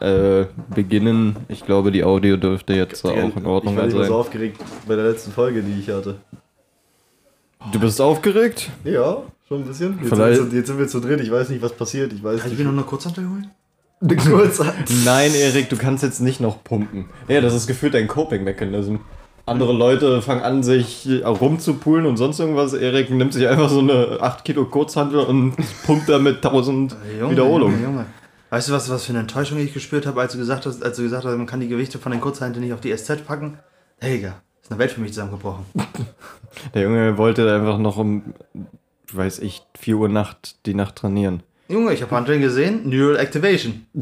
äh, beginnen. Ich glaube, die Audio dürfte jetzt auch in ich Ordnung war nicht mehr sein. so aufgeregt bei der letzten Folge, die ich hatte. Du bist aufgeregt? Ja, schon ein bisschen. Jetzt, Vielleicht- sind, wir zu, jetzt sind wir zu dritt, ich weiß nicht, was passiert. Ich weiß Kann ich nicht. mir noch eine Kurzhantel holen? kurz. Nein, Erik, du kannst jetzt nicht noch pumpen. Ja, das ist gefühlt ein Coping-Mechanism. Andere Leute fangen an, sich rumzupulen und sonst irgendwas. Erik nimmt sich einfach so eine 8 Kilo Kurzhantel und pumpt damit 1000 Wiederholungen. Junge, Junge. Weißt du, was, was für eine Enttäuschung ich gespürt habe, als du gesagt hast, als du gesagt hast, man kann die Gewichte von den Kurzhanteln nicht auf die SZ packen? Hey, Digga, ist eine Welt für mich zusammengebrochen. Der Junge wollte einfach noch um, weiß ich, 4 Uhr Nacht die Nacht trainieren. Junge, ich habe Hanteln gesehen, Neural Activation.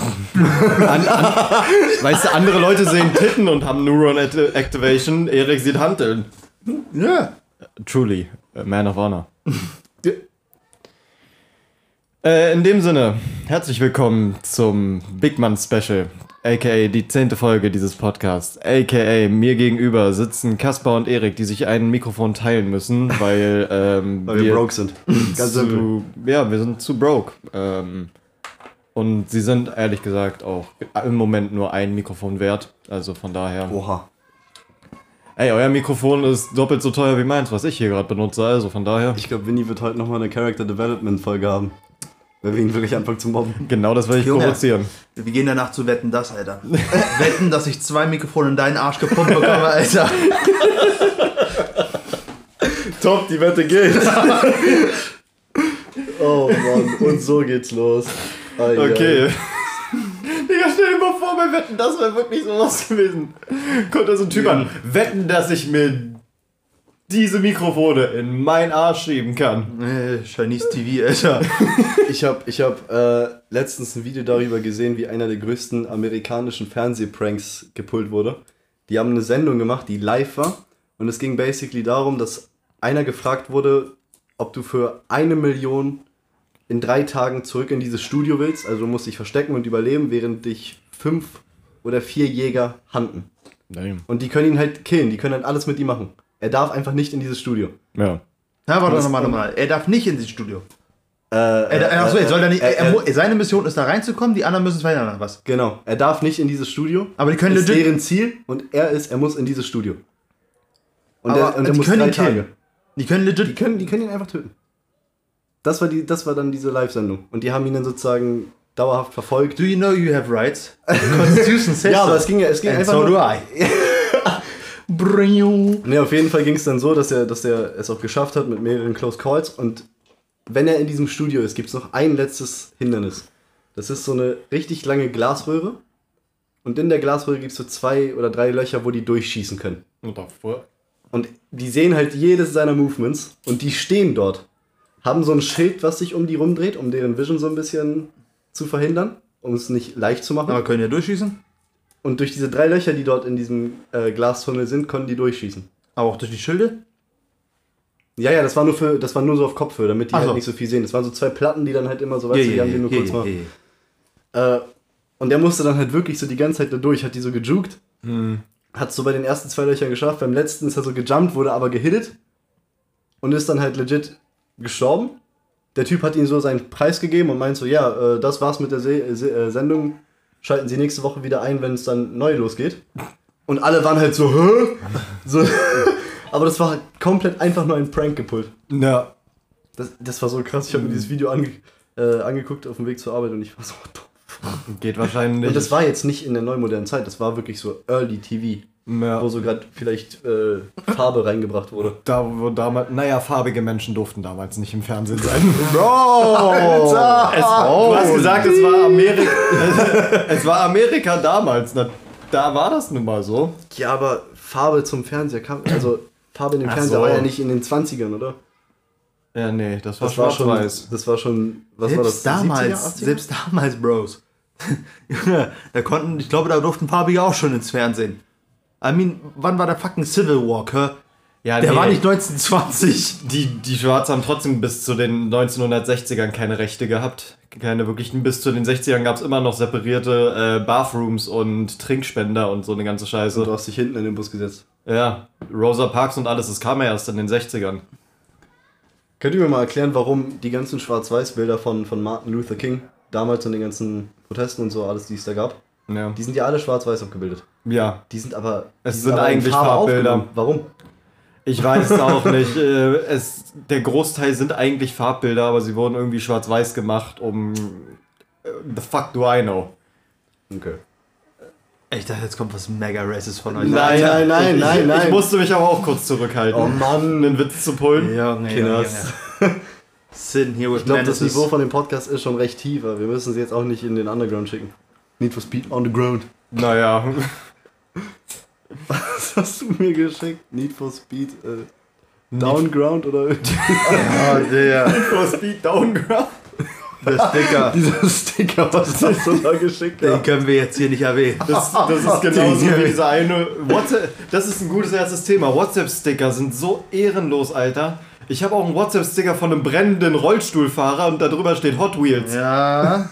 Weißt du, andere Leute sehen Titten und haben Neuron Act- Activation. Erik sieht Hanteln. Ja. Truly, a man of honor. Äh, in dem Sinne, herzlich willkommen zum Big Man Special, aka die zehnte Folge dieses Podcasts, aka mir gegenüber sitzen Kaspar und Erik, die sich ein Mikrofon teilen müssen, weil, ähm, Weil wir broke sind. Ganz simpel. zu, ja, wir sind zu broke. Ähm, und sie sind ehrlich gesagt auch im Moment nur ein Mikrofon wert. Also von daher. Oha. Ey, euer Mikrofon ist doppelt so teuer wie meins, was ich hier gerade benutze. Also von daher. Ich glaube, Winnie wird heute nochmal eine Character Development Folge haben. Weil wir ihn wirklich anfangen zu mobben. Genau das will ich Junge. provozieren. Wir gehen danach zu Wetten, das, Alter. Wetten, dass ich zwei Mikrofone in deinen Arsch gepumpt bekomme, Alter. Top, die Wette geht. oh Mann, und so geht's los. Ai, Okay. ai. Digga, stell dir mal vor, bei Wetten, das wäre wirklich sowas gewesen. Kommt da so ein Typ an. Wetten, dass ich mir diese Mikrofone in meinen Arsch schieben kann. Äh, Chinese TV, Alter. Ich habe ich hab, äh, letztens ein Video darüber gesehen, wie einer der größten amerikanischen Fernsehpranks gepult wurde. Die haben eine Sendung gemacht, die live war. Und es ging basically darum, dass einer gefragt wurde, ob du für eine Million in drei Tagen zurück in dieses Studio willst. Also du musst dich verstecken und überleben, während dich fünf oder vier Jäger handen. Und die können ihn halt killen, die können halt alles mit ihm machen. Er darf einfach nicht in dieses Studio. Ja. Na, warte nochmal, nochmal. Er darf nicht ins Studio. Äh, Er, er, achso, er soll da nicht, er, äh, er, mu- seine Mission ist da reinzukommen, die anderen müssen es verhindern, was? Genau, er darf nicht in dieses Studio. Aber die können ist legit- deren Ziel und er ist, er muss in dieses Studio. Und Aber er, und er die muss können drei ihn killen. Tage. Die können legit. Die können, die können ihn einfach töten. Das war, die, das war dann diese Live-Sendung. Und die haben ihn dann sozusagen dauerhaft verfolgt. Do you know you have rights? Constitution says Ja, aber es ging ja es ging And einfach so nur, do I. Nee, auf jeden Fall ging es dann so, dass er, dass er es auch geschafft hat mit mehreren Close Calls. Und wenn er in diesem Studio ist, gibt es noch ein letztes Hindernis. Das ist so eine richtig lange Glasröhre. Und in der Glasröhre gibt es so zwei oder drei Löcher, wo die durchschießen können. Und davor. Und die sehen halt jedes seiner Movements und die stehen dort. Haben so ein Schild, was sich um die rumdreht, um deren Vision so ein bisschen zu verhindern, um es nicht leicht zu machen. Aber können ja durchschießen? Und durch diese drei Löcher, die dort in diesem äh, Glastunnel sind, konnten die durchschießen. Aber auch durch die Schilde? Ja, ja, das war nur für, das war nur so auf Kopfhöhe, damit die Ach halt so. nicht so viel sehen. Das waren so zwei Platten, die dann halt immer so, weißt du, die haben die nur kurz mal. Äh, und der musste dann halt wirklich so die ganze Zeit da durch, hat die so gejuckt. Hat so bei den ersten zwei Löchern geschafft. Beim letzten ist er so gejumpt, wurde aber gehittet. Und ist dann halt legit gestorben. Der Typ hat ihm so seinen Preis gegeben und meint so, ja, äh, das war's mit der Se Se äh, Sendung. Schalten Sie nächste Woche wieder ein, wenn es dann neu losgeht. Und alle waren halt so, hä? So. aber das war halt komplett einfach nur ein Prank gepult. Ja. Das, das war so krass. Ich habe mir dieses Video ange äh, angeguckt auf dem Weg zur Arbeit und ich war so, the Geht wahrscheinlich. und das war jetzt nicht in der neumodernen Zeit, das war wirklich so Early TV, ja. wo so gerade vielleicht äh, Farbe reingebracht wurde. Da, wo damals, naja, farbige Menschen durften damals nicht im Fernsehen sein. Bro! Es, du hast gesagt, es war Amerika. es war Amerika damals. Na, da war das nun mal so. Ja, aber Farbe zum Fernseher kam, also Farbe in den Ach Fernseher so. war ja nicht in den 20ern, oder? Ja, nee, das war Das war schon, schwarz-weiß. das war schon, was war das? Selbst damals, 70er, 80er? selbst damals, Bros. Da konnten, ich glaube, da durften Farbige auch schon ins Fernsehen. I mean, wann war der fucking Civil War, hä? Ja, Der nee, war nicht 1920. Die, die Schwarzen haben trotzdem bis zu den 1960ern keine Rechte gehabt. Keine wirklichen. Bis zu den 60ern gab es immer noch separierte äh, Bathrooms und Trinkspender und so eine ganze Und Scheiße. du hast dich hinten in den Bus gesetzt. Ja, Rosa Parks und alles, das kam ja erst in den 60ern. Könnt ihr mir mal erklären, warum die ganzen Schwarz-Weiß-Bilder von, von Martin Luther King damals und den ganzen Protesten und so, alles, die es da gab, Ja. Die sind ja alle schwarz-weiß abgebildet. Ja. Die sind aber. Es sind, sind aber eigentlich Farbbilder. Warum? Ich weiß es auch nicht. Äh, es, der Großteil sind eigentlich Farbbilder, aber sie wurden irgendwie schwarz-weiß gemacht, um. Äh, the fuck do I know? Okay. Ich dachte, jetzt kommt was mega racist von euch. Nein, nein, nein, nein, nein. Ich musste mich aber auch kurz zurückhalten. Oh Mann, einen Witz zu pullen. Ja, nee, Kinders. Sitting here with ich glaube, das Niveau von dem Podcast ist schon recht tiefer. Wir müssen sie jetzt auch nicht in den Underground schicken. Need for Speed on the Ground. Naja. Was hast du mir geschickt? Need for Speed äh, Downground oder? ja, der. Need for Speed Downground. Der Sticker. Dieser Sticker, was hast du da geschickt Den können wir jetzt hier nicht erwähnen. Das, das ist genauso wie dieser eine WhatsApp. Das ist ein gutes erstes Thema. WhatsApp-Sticker sind so ehrenlos, Alter. Ich habe auch einen WhatsApp-Sticker von einem brennenden Rollstuhlfahrer und darüber steht Hot Wheels. Ja.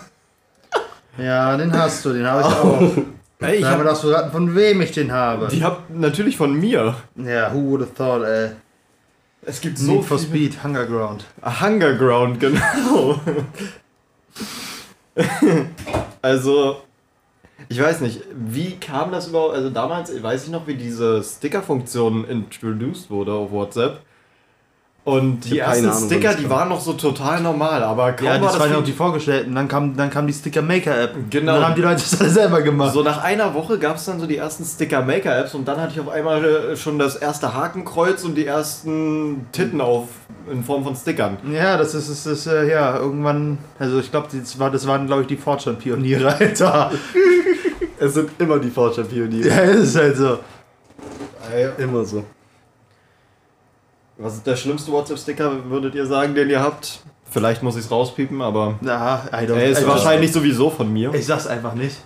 Ja, den hast du, den habe ich auch. Ey, ich habe das verraten, von wem ich den habe. Die hab natürlich von mir. Ja, who would have thought, ey. Es gibt so Need for Speed, Hunger Ground. Hunger Ground, genau. also, ich weiß nicht, wie kam das überhaupt? Also damals weiß ich noch, wie diese Sticker-Funktion introduced wurde auf WhatsApp. Und die ersten Ahnung, Sticker, die waren noch so total normal, aber kaum Ja, das, war waren ja auch die vorgestellten. Dann kam, dann kam die Sticker Maker App. Genau. Und dann haben die Leute das alle selber gemacht. So nach einer Woche gab es dann so die ersten Sticker Maker Apps und dann hatte ich auf einmal äh, schon das erste Hakenkreuz und die ersten Titten auf in Form von Stickern. Ja, das ist, ist, ist äh, ja irgendwann. Also ich glaube, das, war, das waren glaube ich die Fortschritt-Pioniere, Alter. es sind immer die Fortschritt-Pioniere. Ja, es ist halt so. Immer so. Was ist der schlimmste WhatsApp-Sticker, würdet ihr sagen, den ihr habt? Vielleicht muss ich es rauspiepen, aber. Na, I don't, er ist wahrscheinlich sowieso von mir. Ich sag's einfach nicht.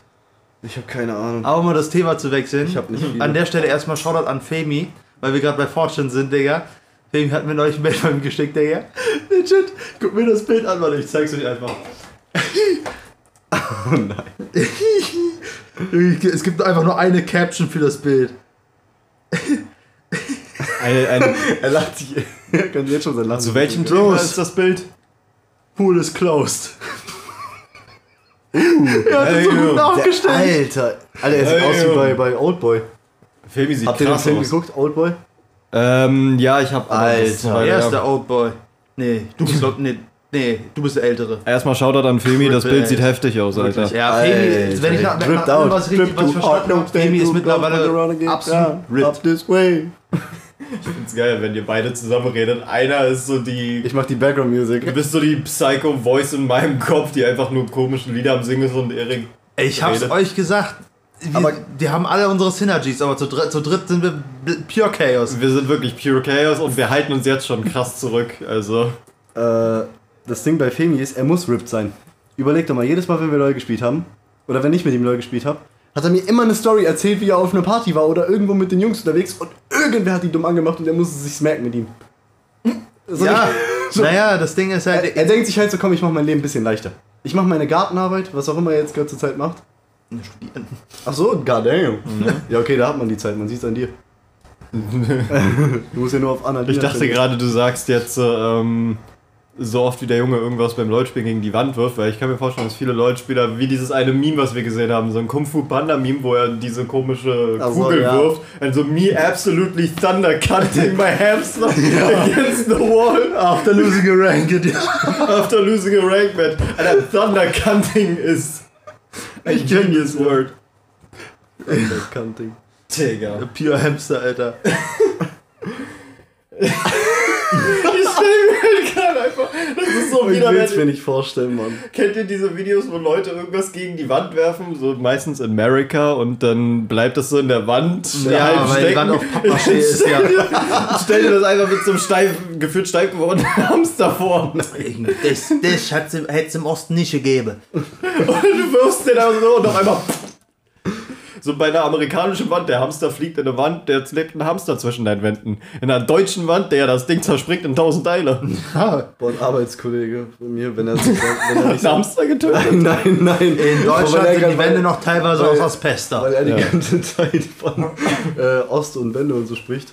Ich habe keine Ahnung. Aber um mal das Thema zu wechseln. Ich hab nicht viele. An der Stelle erstmal Shoutout an Femi, weil wir gerade bei Fortune sind, Digga. Femi hat mir euch ein Bild von ihm geschickt, Digga. Legit, guck mir das Bild an, weil ich zeig's euch einfach. oh nein. es gibt einfach nur eine Caption für das Bild. Eine, eine, er lacht sich. Er kann jetzt schon sein Lachen. Zu welchem Thema ist das Bild? Pool is closed. Uh, das ist so gut aufgestellt. Alter. Alter, er sieht aus wie bei, bei Oldboy. Filmi sieht Habt ihr den Film aus. geguckt, Oldboy? Ähm, ja, ich hab. Alter, er ist der Oldboy. Nee, du bist, nee, Nee, du bist der Ältere. Erstmal Shoutout an Femi, das Bild sieht heftig aus, Alter. Ja, Femi, wenn ich nach, wenn nach was richtig was verstanden habe, Femi ist mittlerweile absolut ripped. Ich find's geil, wenn ihr beide zusammen redet. Einer ist so die. Ich mach die Background Music. Du bist so die Psycho-Voice in meinem Kopf, die einfach nur komischen Lieder am Singen ist und Erik. Ich hab's redet. euch gesagt. Wir, aber die haben alle unsere Synergies, aber zu, dritt, zu dritt sind wir pure Chaos. Wir sind wirklich pure Chaos und wir halten uns jetzt schon krass zurück. Also. Äh, das Ding bei Femi ist, er muss ripped sein. Überleg doch mal, jedes Mal, wenn wir LOL gespielt haben, oder wenn ich mit ihm LOL gespielt habe, hat er mir immer eine Story erzählt, wie er auf einer Party war oder irgendwo mit den Jungs unterwegs und irgendwer hat ihn dumm angemacht und er musste sich smacken mit ihm. So ja, so. naja, das Ding ist halt. Er, er, denkt sich halt so, komm, ich mach mein Leben ein bisschen leichter. Ich mach meine Gartenarbeit, was auch immer er jetzt gerade zur Zeit macht. Studieren. Ach so, goddamn. Mhm. Ja, okay, da hat man die Zeit, man sieht es an dir. du musst ja nur auf Annalena Ich dachte gerade, du sagst jetzt, ähm, so oft wie der Junge irgendwas beim LOL-Spielen gegen die Wand wirft, weil ich kann mir vorstellen, dass viele LOL-Spieler, wie dieses eine Meme, was wir gesehen haben, so ein Kung Fu Panda-Meme, wo er diese komische also, Kugel ja. wirft, and so me absolutely thunder cutting my hamster ja. against the wall. After losing a rank. After losing a rank match. Alter, thunder cutting is a genius word. Thunder cutting. Digga. Pure Hamster, Alter. ich stell mir halt gerade einfach. Das ist so wieder. Ich will mir nicht vorstellen, Mann. Kennt ihr diese Videos, wo Leute irgendwas gegen die Wand werfen? So meistens in America und dann bleibt das so in der Wand. Ja, halt weil stecken. die Wand auf Pappmaché ist, ja. Stell dir das einfach mit so einem steif, gefühlt steif gewordenen Hamster vor. Das, das hätte es im Osten nicht gegeben. Und du wirfst den also so und auf einmal so bei einer amerikanischen Wand, der Hamster fliegt in eine Wand, der lebt ein Hamster zwischen deinen Wänden. In einer deutschen Wand, der das Ding zerspringt in tausend Teile. Ja, boah, ein Arbeitskollege von mir, wenn er sich wenn er nicht so Hamster getötet Nein, nein. In Deutschland sind die Wände noch teilweise weil, aus Asbester. Weil er die ja. ganze Zeit von äh, Ost und Wände und so spricht.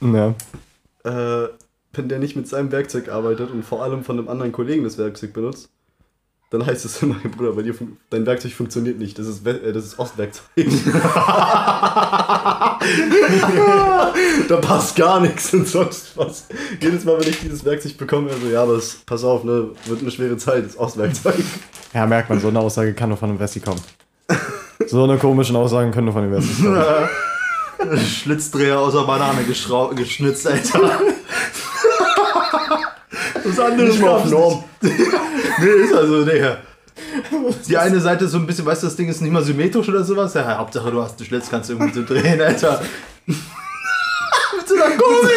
Ja. Äh, wenn der nicht mit seinem Werkzeug arbeitet und vor allem von einem anderen Kollegen das Werkzeug benutzt, dann heißt es immer, Bruder, bei dir dein Werkzeug funktioniert nicht. Das ist, äh, das ist Ostwerkzeug. da passt gar nichts und sonst was. Jedes Mal, wenn ich dieses Werkzeug bekomme, also ja, aber das, pass auf, ne, wird eine schwere Zeit, das ist Ostwerkzeug. Ja, merkt man, so eine Aussage kann nur von einem Wessi kommen. So eine komischen Aussagen können nur von den Wessis kommen. Schlitzdreher aus der Banane geschnitzt, Alter. Das andere ist mal auf Norm. nee, ist also, Digga. Die eine Seite ist so ein bisschen, weißt du, das Ding ist nicht mal symmetrisch oder sowas. Ja, Hauptsache du hast einen Schlitz, kannst du irgendwie so drehen, Alter. Mit so einer Gurgel.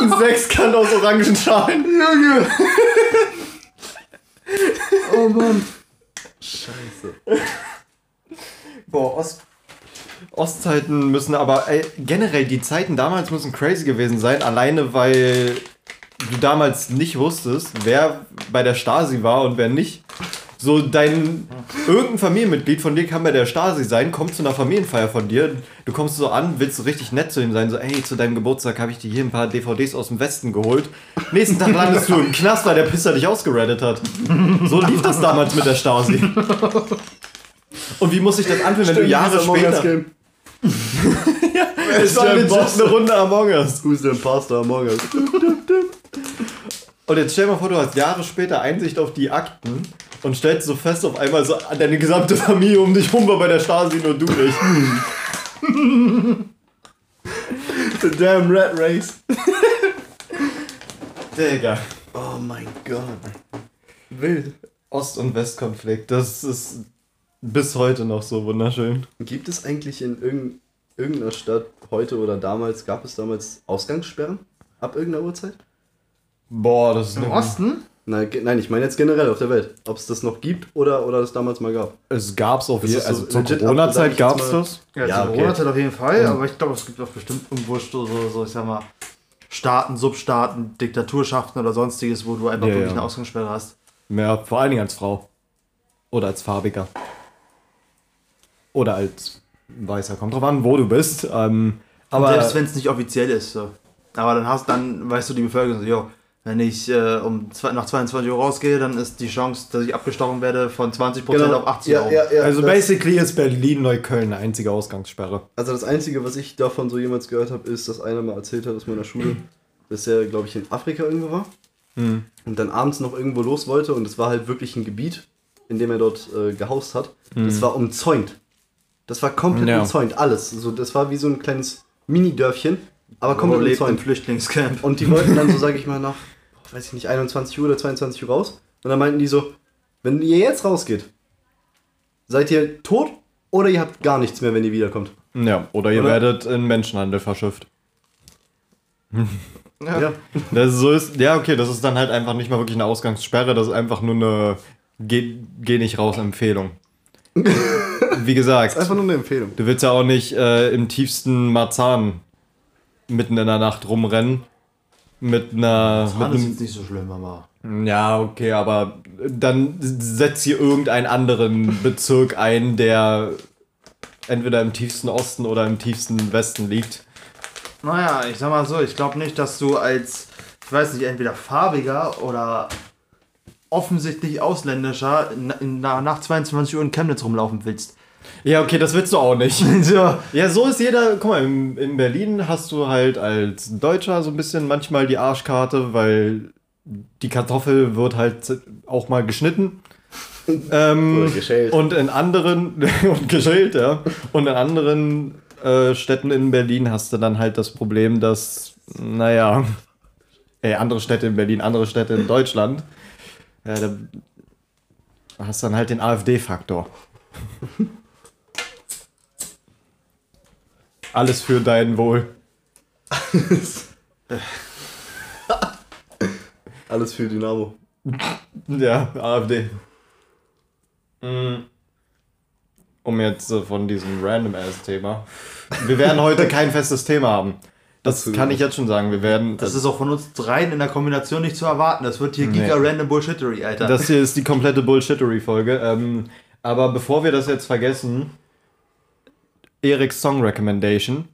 Ein Sechskant aus Orangenschalen. Junge. oh Mann. Scheiße. Boah, Ost Ostzeiten müssen aber ey, generell die Zeiten damals müssen crazy gewesen sein, alleine weil du damals nicht wusstest, wer bei der Stasi war und wer nicht. So dein irgendein Familienmitglied von dir kann bei der Stasi sein, kommt zu einer Familienfeier von dir, du kommst so an, willst so richtig nett zu ihm sein, so ey, zu deinem Geburtstag habe ich dir hier ein paar DVDs aus dem Westen geholt. Nächsten Tag landest du im Knast, weil der Pisser dich ausgereddet hat. So lief das damals mit der Stasi. Und wie muss sich das anfühlen, wenn du Jahre später... ja, es war legit eine Runde Among Us. Who's the Imposter Among Us? Und jetzt stell dir mal vor, du hast Jahre später Einsicht auf die Akten und stellst so fest auf einmal so deine gesamte Familie um dich rum war bei der Stasi, nur du nicht. The damn Rat Race. Digga. Oh mein Gott. Wild. Ost- und Westkonflikt, das ist bis heute noch so wunderschön. Gibt es eigentlich in irgendeiner Stadt heute oder damals, gab es damals Ausgangssperren? Ab irgendeiner Uhrzeit? Boah, das ist Im Osten? Nein, nein, ich meine jetzt generell auf der Welt. Ob es das noch gibt oder, oder es damals mal gab. Es gab es auf jeden Fall. Also zur Corona-Zeit gab es das. Ja, ja zur Corona-Zeit auf jeden Fall, aber ich glaube, es gibt auch bestimmt irgendwo so, so, ich sag mal, Staaten, Substaaten, Diktaturschaften oder sonstiges, wo du einfach ja, wirklich ja. eine Ausgangssperre hast. Ja, vor allen Dingen als Frau. Oder als Farbiger. Oder als Weißer. Kommt drauf an, wo du bist. Ähm, aber selbst wenn es nicht offiziell ist. So. Aber dann hast dann, weißt du, die Bevölkerung so, jo, wenn ich äh, um nach 22 Uhr rausgehe, dann ist die Chance, dass ich abgestochen werde, von 20% genau. auf 80 ja, ja, ja, also basically ist Berlin-Neukölln eine einzige Ausgangssperre. Also das Einzige, was ich davon so jemals gehört habe, ist, dass einer mal erzählt hat aus meiner Schule, dass er, glaube ich, in Afrika irgendwo war. Mhm. Und dann abends noch irgendwo los wollte und es war halt wirklich ein Gebiet, in dem er dort äh, gehaust hat. Mhm. Das war umzäunt. Das war komplett ja. umzäunt, alles. So, das war wie so ein kleines Mini-Dörfchen, aber komplett umzäunt. Im Flüchtlingscamp. Und die wollten dann so, sage ich mal, nach, weiß ich nicht, 21 Uhr oder 22 Uhr raus. Und dann meinten die so, wenn ihr jetzt rausgeht, seid ihr tot oder ihr habt gar nichts mehr, wenn ihr wiederkommt. Ja, oder ihr oder? werdet in Menschenhandel verschifft. Ja. ja. Das ist so ist, ja, okay, das ist dann halt einfach nicht mal wirklich eine Ausgangssperre, das ist einfach nur eine Geh, geh nicht raus Empfehlung. Wie gesagt. Das ist einfach nur eine Empfehlung. Du willst ja auch nicht äh, im tiefsten Marzahn mitten in der Nacht rumrennen. Mit einer. Marzahn mit ist jetzt nicht so schlimm, aber. Ja, okay, aber dann setzt hier irgendeinen anderen Bezirk ein, der entweder im tiefsten Osten oder im tiefsten Westen liegt. Naja, ich sag mal so, ich glaube nicht, dass du als, ich weiß nicht, entweder farbiger oder offensichtlich ausländischer nach 22 Uhr in Chemnitz rumlaufen willst. Ja, okay, das willst du auch nicht. ja. ja, so ist jeder. Guck mal, in, in Berlin hast du halt als Deutscher so ein bisschen manchmal die Arschkarte, weil die Kartoffel wird halt auch mal geschnitten. ähm. Und in anderen, und geschält, ja. Und in anderen äh, Städten in Berlin hast du dann halt das Problem, dass, naja, ey, andere Städte in Berlin, andere Städte in Deutschland, ja, da hast du dann halt den AfD-Faktor. Alles für dein Wohl. Alles für Dynamo. Ja, AfD. Mm. Um jetzt von diesem Random-Ass-Thema. Wir werden heute kein festes Thema haben. Das kann ich jetzt schon sagen. Wir werden. Das ist auch von uns dreien in der Kombination nicht zu erwarten. Das wird hier nee. Giga Random Bullshittery, Alter. Das hier ist die komplette Bullshittery-Folge. Ähm, aber bevor wir das jetzt vergessen, Eriks Song Recommendation.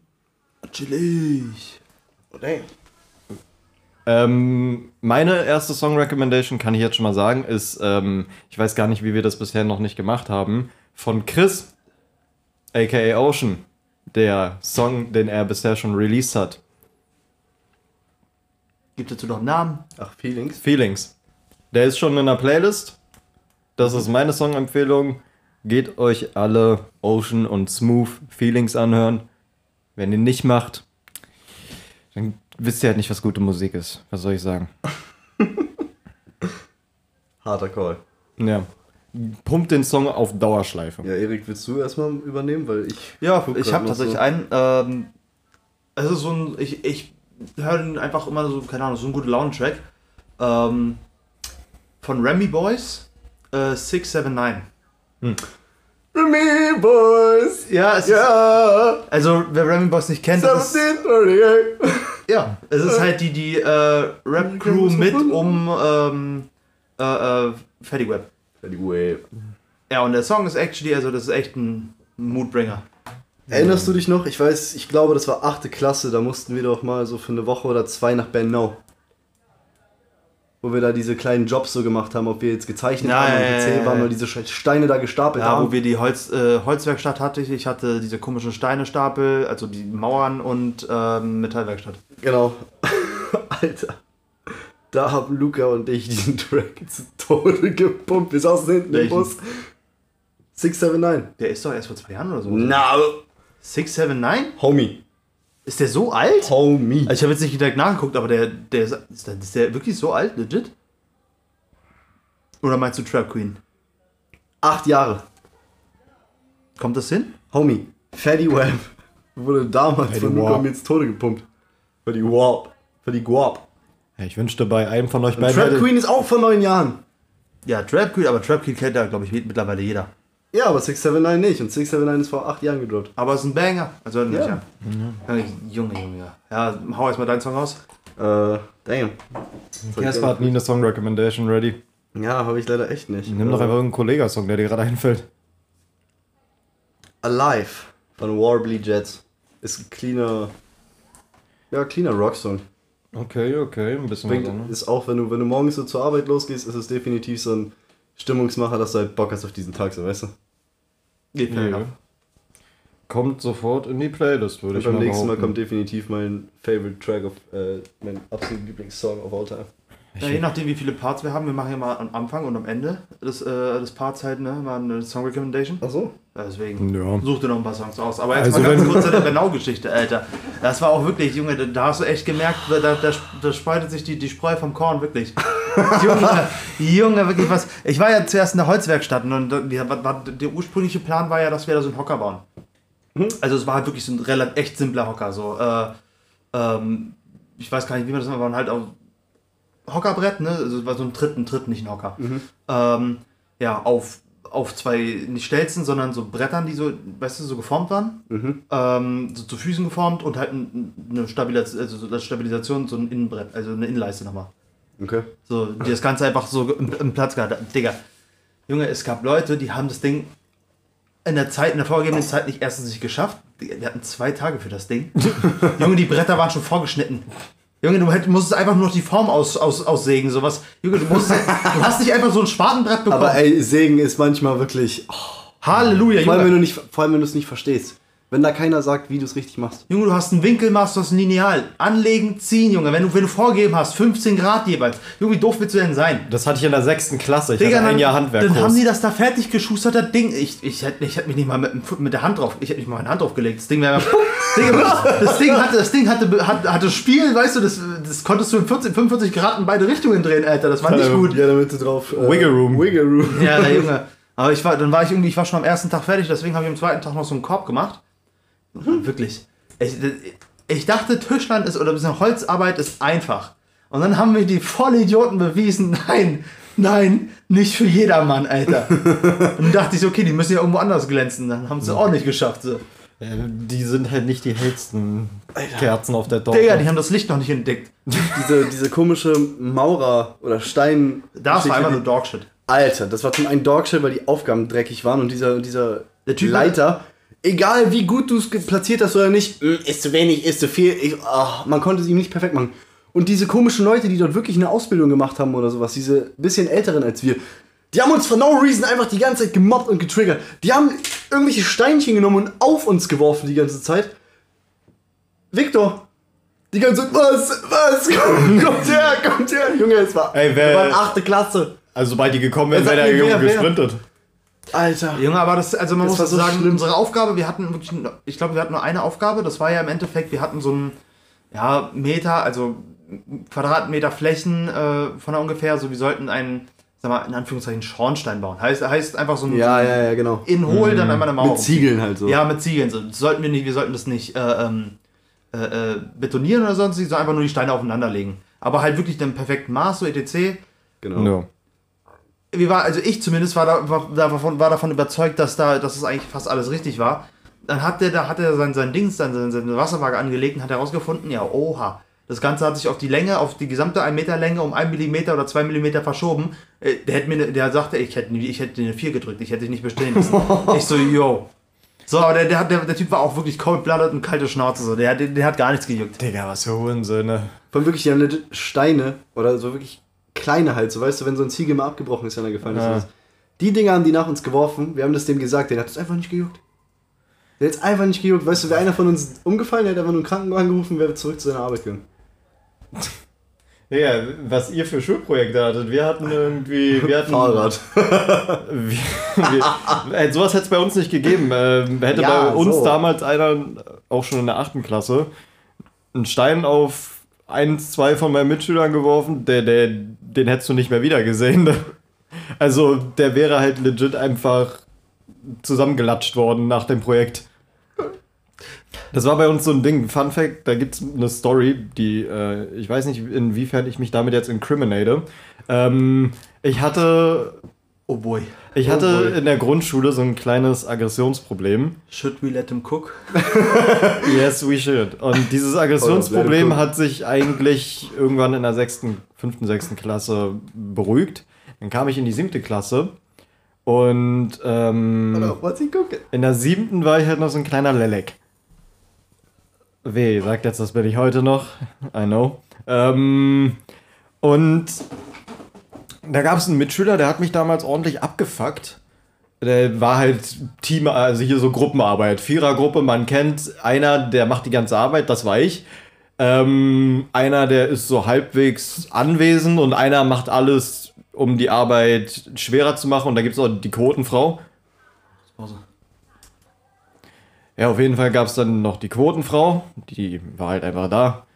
Chillig. Oh. Ähm, meine erste Song Recommendation, kann ich jetzt schon mal sagen, ist, ähm, ich weiß gar nicht, wie wir das bisher noch nicht gemacht haben, von Chris, aka Ocean, der Song, den er bisher schon released hat. Gibt dazu noch einen Namen? Ach, Feelings. Feelings. Der ist schon in der Playlist. Das ist meine Song-Empfehlung. Geht euch alle Ocean und Smooth Feelings anhören. Wenn ihr nicht macht, dann wisst ihr halt nicht, was gute Musik ist. Was soll ich sagen? Harter Call. Ja. Pumpt den Song auf Dauerschleife. Ja, Erik, willst du erstmal übernehmen? Weil ich. Ja, ich habe tatsächlich so. einen. Ähm, es ist so ein. Ich, ich höre den einfach immer so, keine Ahnung, so ein guter Laune-Track. Ähm, von Remy Boys, äh, 679. Me Boys! Ja, es Ja! ist. Also, wer Remy Boys nicht kennt, das ist. 1738! Ja, es ist halt die, die äh, Rap-Crew mit um ähm, äh, äh, Fatty Web. Anyway. Ja, und der Song ist actually, also das ist echt ein Moodbringer. Erinnerst du dich noch? Ich weiß, ich glaube, das war 8. Klasse, da mussten wir doch mal so für eine Woche oder zwei nach Bernau. Wo wir da diese kleinen Jobs so gemacht haben, ob wir jetzt gezeichnet Ja, haben und ja, ja, waren und diese Steine da gestapelt Ja, haben. wo wir die Holz, äh, Holzwerkstatt hatte ich. Ich hatte diese komischen Steinestapel, also die Mauern und ähm, Metallwerkstatt. Genau. Alter. Da haben Luca und ich diesen Track zu Tode gepumpt. Wir saßen hinten im Welchen? Bus. 679. Der ist doch erst vor zwei Jahren oder so. Na, 679? Homie. Ist der so alt? Homie. Also ich habe jetzt nicht direkt nachgeguckt, aber der, der ist, ist, der, ist der wirklich so alt, legit? Oder meinst du Trap Queen? Acht Jahre. Kommt das hin? Homie. Fatty Web. Wurde damals Fatty von Luca Wap. ins Tode gepumpt. Für die Wap. Für die Guap. Ja, ich wünschte, bei einem von euch beiden. Trap Queen ist auch vor neun Jahren. Ja, Trap Queen, aber Trap Queen kennt ja, glaube ich, mittlerweile jeder. Ja, aber 679 nicht. Und 679 ist vor acht Jahren gedroppt. Aber es ist ein Banger. Also nicht Ja. ja. ja. Junge, Junge. Ja, hau erstmal deinen Song raus. Äh, damn. Casper hat nie eine Song Recommendation ready. Ja, habe ich leider echt nicht. Nimm doch Äh, einfach irgendeinen Kollega-Song, der dir gerade einfällt. Alive von Warbly Jets. Ist ein cleaner. Ja, cleaner Rocksong. Okay, okay, ein bisschen Bringt, anderes. ist auch, wenn du, wenn du morgens so zur Arbeit losgehst, ist es definitiv so ein Stimmungsmacher, dass du halt Bock hast auf diesen Tag, so weißt du? Geht Ja. ja. Kommt sofort in die Playlist, würde Und ich beim mal nächsten Mal kommt definitiv mein Favorite Track of, äh, mein absoluter Lieblingssong of all time. Ja, je nachdem, wie viele Parts wir haben, wir machen ja mal am Anfang und am Ende des, äh, des Parts halt, ne, mal eine Song Recommendation. Ach so? Ja, deswegen Ja. such dir noch ein paar Songs aus. Aber jetzt Also mal ganz kurz zu der Bernau-Geschichte, Alter. Das war auch wirklich, Junge, da- da hast du echt gemerkt, da, da, da spaltet sich die, die Spreu vom Korn, wirklich. Junge, Junge, wirklich was. Ich war ja zuerst in der Holzwerkstatt und der ursprüngliche Plan war ja, dass wir da so einen Hocker bauen. Also es war halt wirklich so ein relativ echt simpler Hocker. So, äh, ähm, ich weiß gar nicht, wie man das nennt, aber halt auf Hockerbrett, ne? Also es war so ein Tritt, ein Tritt, nicht ein Hocker. Ähm, ja, auf, auf zwei, nicht Stelzen, sondern so Brettern, die so, weißt du, so geformt waren. Ähm, so zu Füßen geformt und halt ein- eine Stabilisation, also so Stabilisation, so ein Innenbrett, also eine Innenleiste nochmal. Okay. So, die das Ganze einfach so im, im Platz gehabt hat. Digga, Junge, es gab Leute, die haben das Ding in der Zeit, in der vorgegebenen Zeit nicht erstens nicht geschafft. Wir hatten zwei Tage für das Ding. Junge, die Bretter waren schon vorgeschnitten. Junge, du hätt- musstest einfach nur noch die Form aus, aus, aussägen, sowas. Junge, du, musst, du hast nicht einfach so ein Spatenbrett bekommen. Aber ey, Segen ist manchmal wirklich. Oh, Halleluja, Junge. vor allem, wenn du es nicht verstehst. Wenn da keiner sagt, wie du es richtig machst. Junge, du hast ein Winkelmaß, du hast ein Lineal. Anlegen, ziehen, Junge. Wenn du, wenn du vorgegeben hast, 15 Grad jeweils. Junge, wie doof willst du denn sein? Das hatte ich in der sechsten Klasse. Ich Digga, hatte ein dann, Jahr Handwerk. dann haben die das da fertig geschustert, das Ding. Ich, ich, hätte, ich hätte mich nicht mal mit, mit der Hand drauf, ich hätte nicht mal meine Hand drauf gelegt. Das Ding wäre, Digga, das Ding hatte, das Ding hatte, hatte, hatte Spiel, weißt du, das, das konntest du in 40, 45 Grad in beide Richtungen drehen, Alter. Das war nicht gut. Ja, damit du drauf. Äh, Wiggle Room. Wiggle Room. Ja, der Junge. Aber ich war, dann war ich irgendwie, ich war schon am ersten Tag fertig, deswegen habe ich am zweiten Tag noch so einen Korb gemacht. Wirklich. Ich, ich dachte, Tischland ist oder ein bisschen Holzarbeit ist einfach. Und dann haben wir die Vollidioten bewiesen, nein, nein, nicht für jedermann, Alter. Und dann dachte ich, okay, die müssen ja irgendwo anders glänzen. Dann haben sie auch nicht geschafft. So. Die sind halt nicht die hellsten Kerzen auf der Torte. Digga, die haben das Licht noch nicht entdeckt. Diese, diese komische Maurer- oder Stein. Das war einfach nur Dogshit. Alter, das war zum einen Dogshit, weil die Aufgaben dreckig waren und dieser, dieser Der Typ- Leiter, egal wie gut du es platziert hast oder nicht, "Mm, ist zu wenig, ist zu viel, ich, ah, man konnte es ihm nicht perfekt machen. Und diese komischen Leute, die dort wirklich eine Ausbildung gemacht haben oder sowas, diese bisschen älteren als wir, die haben uns for no reason einfach die ganze Zeit gemobbt und getriggert. Die haben irgendwelche Steinchen genommen und auf uns geworfen die ganze Zeit. Victor, die ganze Zeit, was, was, kommt, kommt her, kommt her. Junge, es war, Ey, wer- wir waren achte Klasse. Also sobald die gekommen wären, wäre der Junge gesprintet. Alter. Junge, aber das, also man Das muss so sagen, schlimm. unsere Aufgabe, wir hatten wirklich, ich glaube, wir hatten nur eine Aufgabe, das war ja im Endeffekt, wir hatten so einen, ja, Meter, also Quadratmeter Flächen äh, von ungefähr, so wir sollten einen, sag mal, in Anführungszeichen Schornstein bauen. Heißt, heißt einfach so ein Ja, ja, ja, genau. in hohl, dann einmal eine Mauer. Mit Ziegeln halt so. Ja, mit Ziegeln. So. Das sollten wir nicht, wir sollten das nicht äh, ähm, äh, äh, betonieren oder sonst, sondern einfach nur die Steine aufeinander legen. Aber halt wirklich den perfekten Maß, so etc. Genau. Ja. Wir war, also ich zumindest war, da, war, davon, war davon überzeugt, dass da, dass es eigentlich fast alles richtig war. Dann hat der, da hat er sein, sein Dings, dann seine, seine Wasserwaage angelegt und hat herausgefunden, ja, oha. Das Ganze hat sich auf die Länge, auf die gesamte 1 Meter Länge um 1 Millimeter oder 2 Millimeter verschoben. Äh, Der, hätte mir, ne- der sagte, ich hätte, ich hätte eine 4 gedrückt, ich hätte dich nicht bestehen lassen. ich so, yo. So, aber der, der, der, der Typ war auch wirklich cold-blooded und kalte Schnauze. So. Der, der, der hat gar nichts gejuckt. Digga, was für Hurensöhne. Von wirklich ja legit Steine oder so wirklich kleine halt, so weißt du, wenn so ein Ziegel mal abgebrochen ist, wenn er gefallen ist. Ja. was. Die Dinger haben die nach uns geworfen, wir haben das dem gesagt, der hat es einfach nicht gejuckt. Der hat es einfach nicht gejuckt, weißt du, wäre einer von uns umgefallen, der hätte einfach nur einen Krankenwagen gerufen, wäre zurück zu seiner Arbeit gegangen. Ja, was ihr für Schulprojekte hattet. Wir hatten irgendwie. Wir hatten, Fahrrad. Wir, wir, äh, sowas hätte es bei uns nicht gegeben. Ähm, hätte Ja, bei uns so. damals einer, auch schon in der achten Klasse, einen Stein auf eins, zwei von meinen Mitschülern geworfen, der, der, den hättest du nicht mehr wieder gesehen. Also der wäre halt legit einfach zusammengelatscht worden nach dem Projekt. Das war bei uns so ein Ding. Fun Fact: Da gibt es eine Story, die äh, ich weiß nicht, inwiefern ich mich damit jetzt incriminate. Ähm, ich hatte Oh boy. Ich Oh hatte in der Grundschule so ein kleines Aggressionsproblem. Should we let him cook? Yes, we should. Und dieses Oh, Aggressionsproblem hat sich eigentlich irgendwann in der sechsten, fünften, sechsten Klasse beruhigt. Dann kam ich in die siebte Klasse und ähm, in der siebten war ich halt noch so ein kleiner Lelek. Weh, sagt jetzt, das bin ich heute noch. I know. Ähm, und da gab es einen Mitschüler, der hat mich damals ordentlich abgefuckt. Der war halt Team, also hier so Gruppenarbeit. Vierergruppe, man kennt einer, der macht die ganze Arbeit, das war ich. Ähm, einer, der ist so halbwegs anwesend und einer macht alles, um die Arbeit schwerer zu machen. Und da gibt es auch die Quotenfrau. Ja, auf jeden Fall gab es dann noch die Quotenfrau, die war halt einfach da.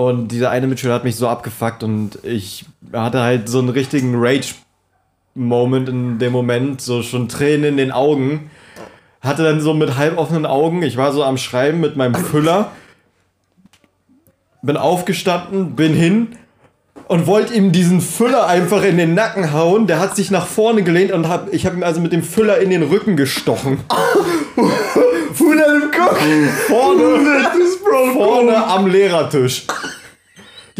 Und dieser eine Mitschüler hat mich so abgefuckt und ich hatte halt so einen richtigen Rage-Moment in dem Moment, so schon Tränen in den Augen. Hatte dann so mit halb offenen Augen, ich war so am Schreiben mit meinem Füller, bin aufgestanden, bin hin und wollte ihm diesen Füller einfach in den Nacken hauen. Der hat sich nach vorne gelehnt und hab, ich habe ihm also mit dem Füller in den Rücken gestochen. Im Kopf! Vorne, vorne am Lehrertisch.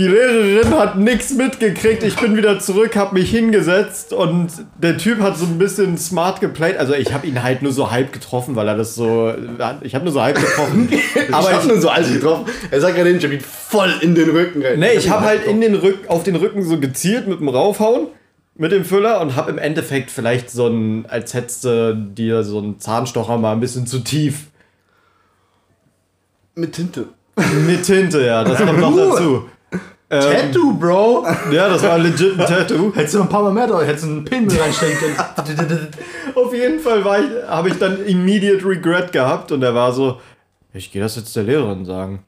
Die Lehrerin hat nichts mitgekriegt. Ich bin wieder zurück, habe mich hingesetzt und der Typ hat so ein bisschen smart geplayt. Also ich habe ihn halt nur so halb getroffen, weil er das so. Ich habe nur so halb getroffen. Aber ich hab ich, nur so alles getroffen. Er sagt gerade, ich hab ihn voll in den Rücken rein. nee, ich habe halt in den Rück, auf den Rücken so gezielt mit dem Raufhauen mit dem Füller und habe im Endeffekt vielleicht so ein, als hättest du dir so einen Zahnstocher mal ein bisschen zu tief Mit Tinte. mit Tinte, ja, das kommt noch dazu. Ähm, Tattoo, Bro! Ja, das war legit ein Tattoo. Hättest du noch ein paar Mal mehr drauf, hättest du einen Pin mit reinstecken können. Auf jeden Fall habe ich dann immediate regret gehabt und er war so, ich gehe das jetzt der Lehrerin sagen.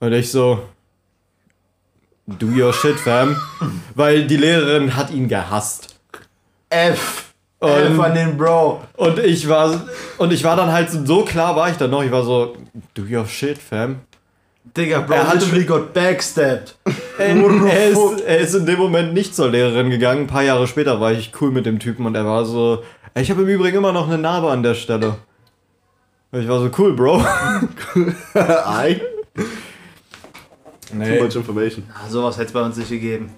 Und ich so, do your shit, fam. Weil die Lehrerin hat ihn gehasst. F. Und- F an den Bro. Und ich war, und ich war dann halt so, so klar war ich dann noch, ich war so, do your shit, fam. Digga, Bro, Er hat- literally got backstabbed. Er, er, ist, er ist in dem Moment nicht zur Lehrerin gegangen. Ein paar Jahre später war ich cool mit dem Typen und er war so, ich habe im Übrigen immer noch eine Narbe an der Stelle. Ich war so, cool, Bro. Ei. Too Nee, much information. Ah, sowas hätte es bei uns nicht gegeben.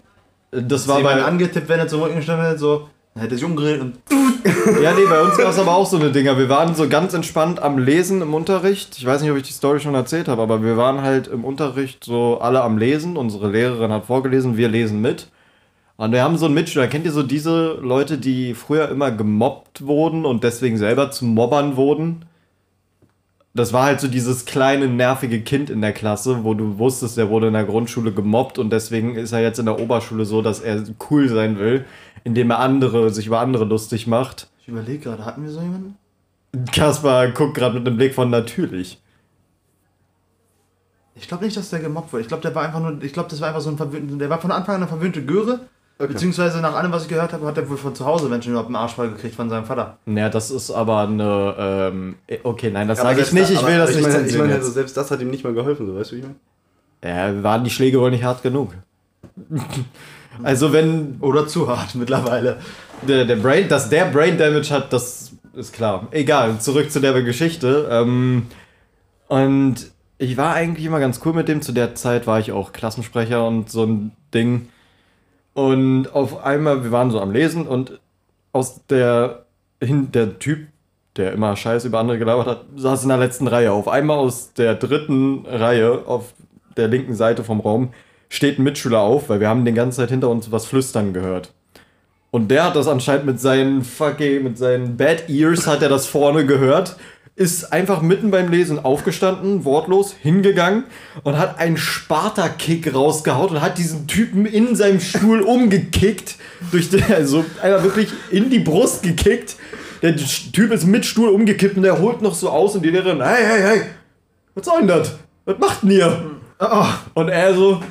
das War bei, angetippt, wenn er zum Rücken gestanden hätte, so, Dann hätte sich umgedreht und. ja, nee, bei uns war es aber auch so eine Dinger. Wir waren so ganz entspannt am Lesen im Unterricht. Ich weiß nicht, ob ich die Story schon erzählt habe, aber wir waren halt im Unterricht so alle am Lesen. Unsere Lehrerin hat vorgelesen, wir lesen mit. Und wir haben so einen Mitschüler. Kennt ihr so diese Leute, die früher immer gemobbt wurden und deswegen selber zu Mobbern wurden? Das war halt so dieses kleine, nervige Kind in der Klasse, wo du wusstest, der wurde in der Grundschule gemobbt und deswegen ist er jetzt in der Oberschule so, dass er cool sein will, indem er andere, sich über andere lustig macht. Ich überlege gerade, hatten wir so jemanden? Kaspar guckt gerade mit einem Blick von natürlich. Ich glaube nicht, dass der gemobbt wurde. Ich glaube, der war einfach nur, ich glaube, das war einfach so ein verwöhnter, der war von Anfang an eine verwöhnte Göre Okay. Beziehungsweise nach allem, was ich gehört habe, hat er wohl von zu Hause Menschen überhaupt einen Arschball gekriegt von seinem Vater. Naja, das ist aber eine. Ähm, okay, nein, das sage ich nicht. Ich will das ich nicht meine, Ich meine, also selbst das hat ihm nicht mal geholfen, so weißt du, wie ich meine? Ja, waren die Schläge wohl nicht hart genug. also, wenn. Oder zu hart mittlerweile. Der, der Brain, dass der Brain Damage hat, das ist klar. Egal, zurück zu der Geschichte. Ähm, und ich war eigentlich immer ganz cool mit dem. Zu der Zeit war ich auch Klassensprecher und so ein Ding. Und auf einmal, wir waren so am Lesen und aus der, hin, der Typ, der immer Scheiß über andere gelabert hat, saß in der letzten Reihe. Auf einmal aus der dritten Reihe auf der linken Seite vom Raum steht ein Mitschüler auf, weil wir haben die ganze Zeit hinter uns was flüstern gehört. Und der hat das anscheinend mit seinen fucking, mit seinen Bad Ears hat er das vorne gehört ist einfach mitten beim Lesen aufgestanden, wortlos, hingegangen und hat einen Sparta-Kick rausgehaut und hat diesen Typen in seinem Stuhl umgekickt. Durch den, also einfach wirklich in die Brust gekickt. Der Typ ist mit Stuhl umgekippt und der holt noch so aus und die Lehrerin, hey, hey, hey, was soll denn das? Was macht denn ihr? Und er so,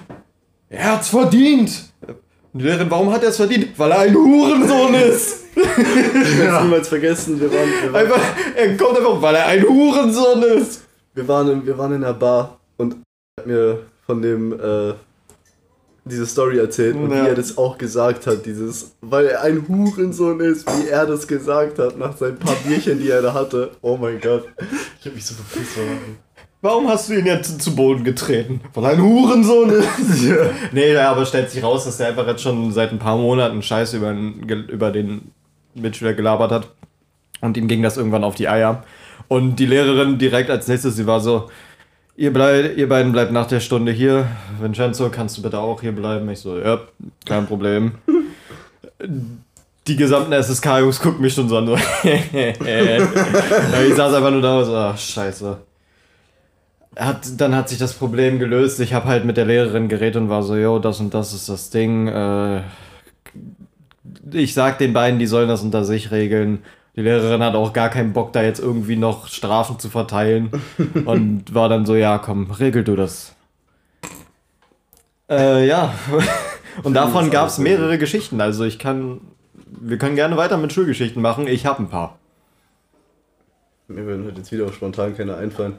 er hat's verdient. Und die Lehrerin, warum hat er es verdient? Weil er ein Hurensohn ist. ich werde es niemals vergessen. Wir waren, wir waren einfach, er kommt einfach, weil er ein Hurensohn ist. Wir waren, in, wir waren in einer Bar und er hat mir von dem äh, diese Story erzählt und ja. wie er das auch gesagt hat, dieses, weil er ein Hurensohn ist, wie er das gesagt hat nach seinen paar Bierchen, die er da hatte. Oh mein Gott. Ich hab mich so verpisst verraten. Warum hast du ihn jetzt zu Boden getreten? Weil ein Hurensohn ist. ja. Nee, aber stellt sich raus, dass er einfach jetzt schon seit ein paar Monaten Scheiß über, über den Mitschüler gelabert hat. Und ihm ging das irgendwann auf die Eier. Und die Lehrerin direkt als nächstes, sie war so, ihr, bleib, ihr beiden bleibt nach der Stunde hier. Vincenzo, kannst du bitte auch hier bleiben? Ich so, ja, kein Problem. die gesamten SSK-Jungs gucken mich schon so an. So. ich saß einfach nur da und so, ach, scheiße hat, dann hat sich das Problem gelöst. Ich habe halt mit der Lehrerin geredet und war so, yo, das und das ist das Ding. Äh, ich sag den beiden, die sollen das unter sich regeln. Die Lehrerin hat auch gar keinen Bock, da jetzt irgendwie noch Strafen zu verteilen. und war dann so, ja, komm, regel du das. Äh, ja. und davon gab es mehrere Geschichten. Also ich kann, wir können gerne weiter mit Schulgeschichten machen. Ich habe ein paar. Mir würden halt jetzt wieder auch spontan keine einfallen.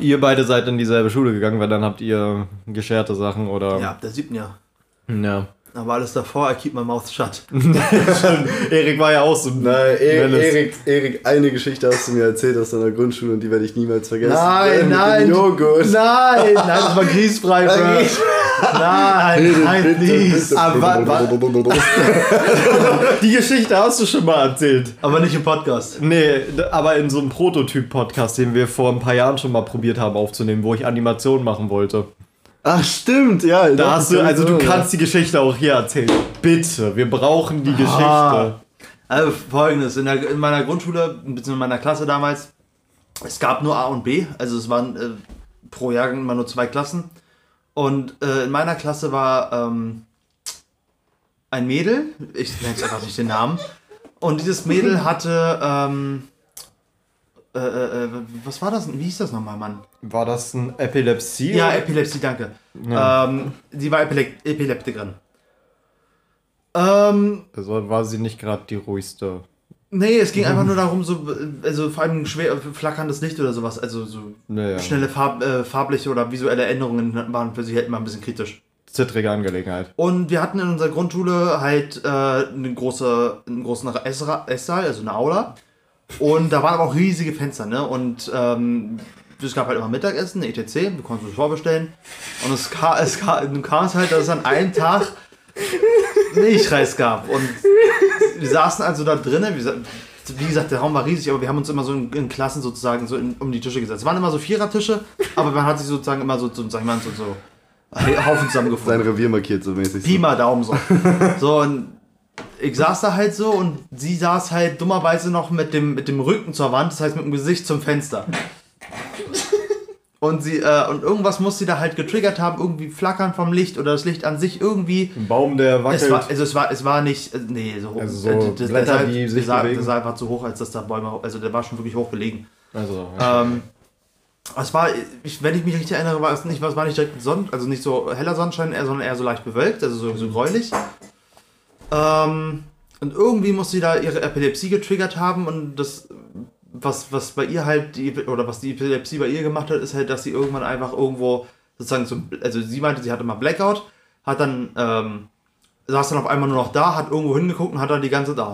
Ihr beide seid in dieselbe Schule gegangen, weil dann habt ihr gescherte Sachen oder. Ja, ab der siebten Jahr. Ja. Aber alles davor, I keep my mouth shut. Erik war ja auch so. Nein, Erik, Erik, eine Geschichte hast du mir erzählt aus deiner Grundschule und die werde ich niemals vergessen. Nein, nein. Joghurt. Nein, nein, das war grießfrei, Bro. Nein, nein, please. Aber, die Geschichte hast du schon mal erzählt. Aber nicht im Podcast. Nee, aber in so einem Prototyp-Podcast, den wir vor ein paar Jahren schon mal probiert haben aufzunehmen, wo ich Animationen machen wollte. Ach stimmt, ja. Da hast du, also du kannst die Geschichte auch hier erzählen. Bitte, wir brauchen die Geschichte. Ah. Also folgendes, in, der, in meiner Grundschule, beziehungsweise in meiner Klasse damals, es gab nur A und B, also es waren äh, pro Jahrgang immer nur zwei Klassen. Und äh, in meiner Klasse war ähm, ein Mädel, ich nenne jetzt einfach nicht den Namen, und dieses Mädel hatte ähm, äh, äh, äh, was war das? Wie hieß das nochmal, Mann? War das ein Epilepsie? Ja, Epilepsie, danke. Ja. Ähm, sie war Epilep Epileptikerin. Ähm, also war sie nicht gerade die ruhigste. Nee, es ging einfach nur darum, so, also vor allem schwer flackerndes Licht oder sowas, also so naja. schnelle Farb, äh, farbliche oder visuelle Änderungen waren für sie halt immer ein bisschen kritisch. Zittrige Angelegenheit. Und wir hatten in unserer Grundschule halt äh, eine große, einen großen Esssaal, also eine Aula. Und da waren aber auch riesige Fenster, ne? Und ähm, es gab halt immer Mittagessen, ETC, wir konnten uns vorbestellen. Und es kam, es kam, kam es halt, dass es an einem Tag Milchreis gab. Und wir saßen also da drinnen, wie gesagt, der Raum war riesig, aber wir haben uns immer so in, in Klassen sozusagen so in, um die Tische gesetzt. Es waren immer so Vierertische, aber man hat sich sozusagen immer so, so, sag ich mal, so, so Haufen zusammengefunden. Sein Revier markiert so mäßig. Pi mal Daumen so. so und ich saß da halt so und sie saß halt dummerweise noch mit dem, mit dem Rücken zur Wand, das heißt mit dem Gesicht zum Fenster. Und sie, äh, und irgendwas muss sie da halt getriggert haben, irgendwie flackern vom Licht oder das Licht an sich irgendwie. Ein Baum, der wackelt. Es war, also es war, es war nicht, äh, nee, so hoch. Also so äh, das, Blätter, das, die sich das, bewegen. das war zu hoch, als dass da Bäume, also der war schon wirklich hoch gelegen. Also, ja. ähm, es war, ich, wenn ich mich richtig erinnere, war es nicht, war nicht direkt Sonn, also nicht so heller Sonnenschein, eher, sondern eher so leicht bewölkt, also so, so gräulich. Ähm, und irgendwie muss sie da ihre Epilepsie getriggert haben und das, was, was bei ihr halt, die, oder was die Epilepsie bei ihr gemacht hat, ist halt, dass sie irgendwann einfach irgendwo sozusagen zum, also sie meinte, sie hatte mal Blackout, hat dann, ähm, saß dann auf einmal nur noch da, hat irgendwo hingeguckt und hat dann die ganze da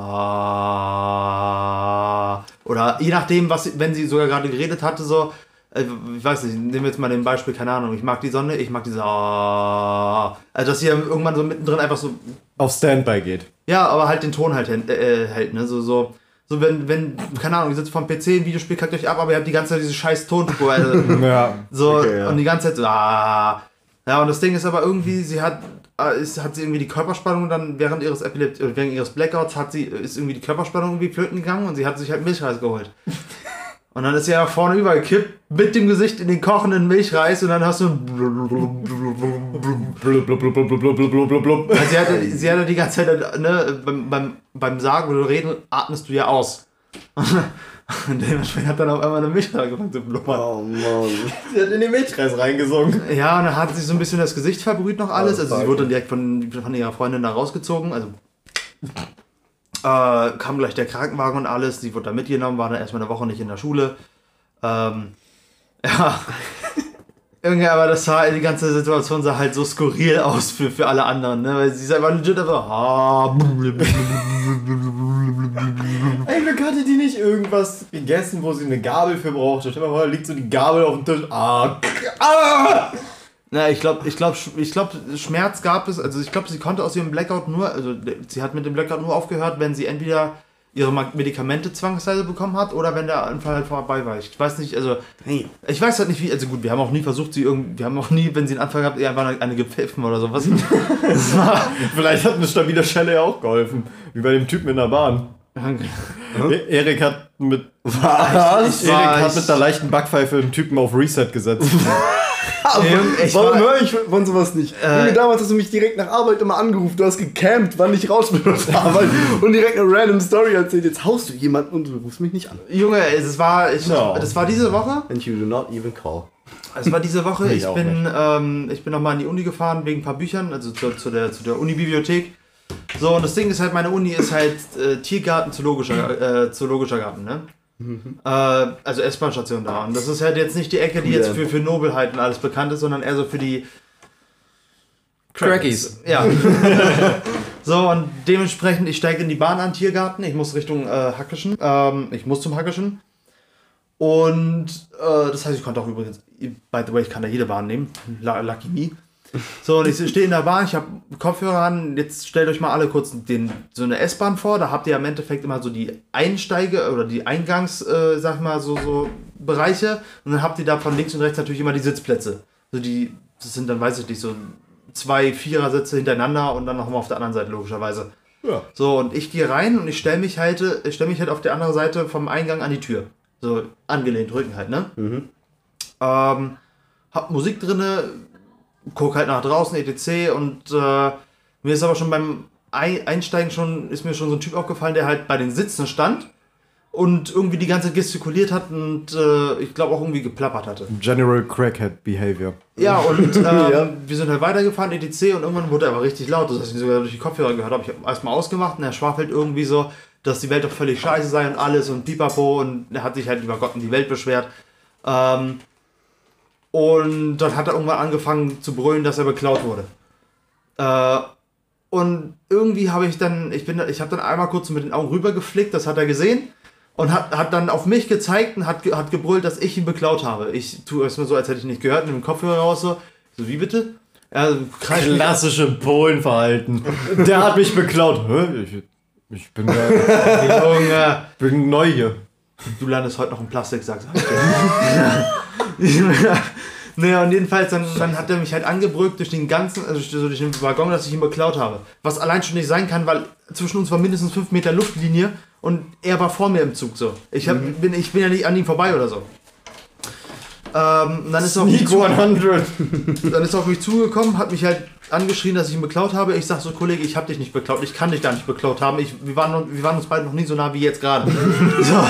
oder je nachdem, was, wenn sie sogar gerade geredet hatte, so, äh, ich weiß nicht, nehmen wir jetzt mal den Beispiel, keine Ahnung, ich mag die Sonne, ich mag diese, also dass sie irgendwann so mittendrin einfach so auf Standby geht. Ja, aber halt den Ton halt äh, hält, ne? So, so, so wenn, wenn, keine Ahnung, ihr sitzt vom PC, ein Videospiel kackt euch ab, aber ihr habt die ganze Zeit diese scheiß Tontour. Also, ja. So, okay, ja. und die ganze Zeit so, ah. Ja, und das Ding ist aber irgendwie, sie hat, äh, ist, hat sie irgendwie die Körperspannung dann während ihres Epilept äh, während ihres Blackouts hat sie, ist irgendwie die Körperspannung irgendwie flöten gegangen und sie hat sich halt Milchreis geholt. Und dann ist sie ja vorne übergekippt mit dem Gesicht in den kochenden Milchreis und dann hast du sie hatte, sie hatte die ganze Zeit ne, beim, beim, beim Sagen oder Reden atmest du ja aus. Und dementsprechend hat dann auf einmal eine Milchreis angefangen zu blubbern. Oh Mann. Sie hat in den Milchreis reingesungen. Ja, und dann hat sie so ein bisschen das Gesicht verbrüht noch alles. Also sie wurde dann direkt von, von ihrer Freundin da rausgezogen. Also äh, kam gleich der Krankenwagen und alles. Sie wurde da mitgenommen, war dann erstmal eine Woche nicht in der Schule. Ähm, ja. Irgendwie, aber das sah, die ganze Situation sah halt so skurril aus für, für alle anderen, ne? Weil sie ist einfach legit einfach. Ah, Ey, Glück hatte die nicht irgendwas gegessen, wo sie eine Gabel für brauchte. Stell mal vor, da liegt so die Gabel auf dem Tisch. Ah, ah. Na, ich glaube, ich glaube, ich glaube, Schmerz gab es. Also ich glaube, sie konnte aus ihrem Blackout nur, also sie hat mit dem Blackout nur aufgehört, wenn sie entweder ihre Medikamente zwangsweise bekommen hat oder wenn der Anfall halt vorbei war. Ich weiß nicht, also hey. ich weiß halt nicht wie, also gut, wir haben auch nie versucht, sie irgendwie, wir haben auch nie, wenn sie einen Anfall gehabt, ihr einfach eine, eine gepfiffen oder sowas. Vielleicht hat eine stabile Schelle ja auch geholfen, wie bei dem Typen in der Bahn. E Erik hat mit was? Erik hat mit der leichten Backpfeife einen Typen auf Reset gesetzt. ich Warum höre ich von sowas nicht? Äh, Junge, damals hast du mich direkt nach Arbeit immer angerufen, du hast gecampt, wann ich raus bin aus Arbeit und direkt eine random Story erzählt. Jetzt haust du jemanden und du rufst mich nicht an. Junge, es war, ich, no. das war diese Woche. And you do not even call. Es war diese Woche. ich, ich bin, ähm, ich bin nochmal in die Uni gefahren wegen ein paar Büchern, also zu, zu der, zu der Uni-Bibliothek. So, und das Ding ist halt, meine Uni ist halt äh, Tiergarten, zoologischer, äh, zoologischer Garten, ne? Mhm. Äh, also S-Bahn-Station da. Und das ist halt jetzt nicht die Ecke, die jetzt für, für Nobelheiten alles bekannt ist, sondern eher so für die Crackies. Ja. so, und dementsprechend, ich steige in die Bahn an, Tiergarten. Ich muss Richtung äh, Hackischen. Ähm, ich muss zum Hackischen. Und äh, das heißt, ich konnte auch übrigens, by the way, ich kann da jede Bahn nehmen. Lucky me. So, und ich stehe in der Bahn, ich habe Kopfhörer an. Jetzt stellt euch mal alle kurz den, so eine S-Bahn vor. Da habt ihr im Endeffekt immer so die Einsteige oder die Eingangs, äh, sag mal, so, so Bereiche. Und dann habt ihr da von links und rechts natürlich immer die Sitzplätze. Also die, das sind dann, weiß ich nicht, so zwei Vierersitze hintereinander und dann nochmal auf der anderen Seite, logischerweise. Ja. So, und ich gehe rein und ich stelle mich halt, ich stelle mich halt auf der anderen Seite vom Eingang an die Tür. So angelehnt, Rücken halt, ne? Mhm. Ähm, hab Musik drinne, guck halt nach draußen, etc. Und äh, mir ist aber schon beim Einsteigen schon, ist mir schon so ein Typ aufgefallen, der halt bei den Sitzen stand und irgendwie die ganze Zeit gestikuliert hat und äh, ich glaube auch irgendwie geplappert hatte. General Crackhead Behavior. Ja, und ähm, ja. wir sind halt weitergefahren, etc. und irgendwann wurde er aber richtig laut, dass ich sogar durch die Kopfhörer gehört habe. Ich habe erstmal ausgemacht und er schwafelt irgendwie so, dass die Welt doch völlig scheiße sei und alles und pipapo und er hat sich halt über Gott und die Welt beschwert. Ähm, und dann hat er irgendwann angefangen zu brüllen, dass er beklaut wurde. Äh, und irgendwie habe ich dann, ich bin, ich habe dann einmal kurz mit den Augen rübergeflickt, das hat er gesehen und hat, hat dann auf mich gezeigt und hat, hat gebrüllt, dass ich ihn beklaut habe. Ich tue erstmal so, als hätte ich nicht gehört, mit dem Kopfhörer raus so, so wie bitte? Ja, Klassische Polenverhalten. Der hat mich beklaut. Ich, ich bin. Junge. bin neu hier. Du landest heute noch im Plastiksack, sag ich Naja, und jedenfalls, dann, dann hat er mich halt angebrückt durch den ganzen, also durch den Waggon, dass ich ihn beklaut habe. Was allein schon nicht sein kann, weil zwischen uns war mindestens 5 Meter Luftlinie und er war vor mir im Zug so. Ich, hab, mhm. bin, ich bin ja nicht an ihm vorbei oder so. Ähm, dann ist er auf mich 100. dann ist er auf mich zugekommen, hat mich halt angeschrien, dass ich ihn beklaut habe. Ich sag so, Kollege, ich habe dich nicht beklaut, ich kann dich gar nicht beklaut haben. Ich, wir, waren, wir waren uns beide noch nie so nah wie jetzt gerade. so.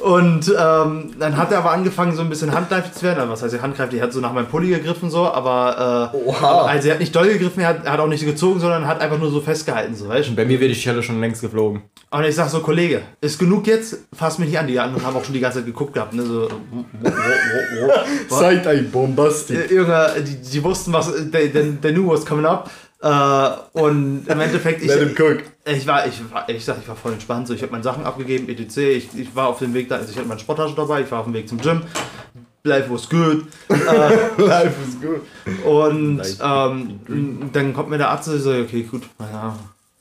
Und ähm, dann hat er aber angefangen, so ein bisschen handgreiflich zu werden. Was heißt er handgreiflich? Er hat so nach meinem Pulli gegriffen, so, aber äh, also er hat nicht doll gegriffen, er hat, er hat auch nicht gezogen, sondern hat einfach nur so festgehalten, so, weißt? Bei mir wäre die Schelle schon längst geflogen. Und ich sag so, Kollege, ist genug jetzt? Fass mich nicht an. Die anderen haben auch schon die ganze Zeit geguckt gehabt, ne? So, Seid ein Bombastik. Junge, die, die wussten, was, they, they, they knew what's coming up. Uh, und im Endeffekt, ich, ich, war, ich war, ich sag, ich war voll entspannt. So, ich habe meine Sachen abgegeben, etc. Ich, ich war auf dem Weg da, also ich hatte meine Sporttasche dabei, ich war auf dem Weg zum Gym. Life was good. uh, Life was good. Und ähm, dann kommt mir der Arzt und sagt, okay, gut, naja,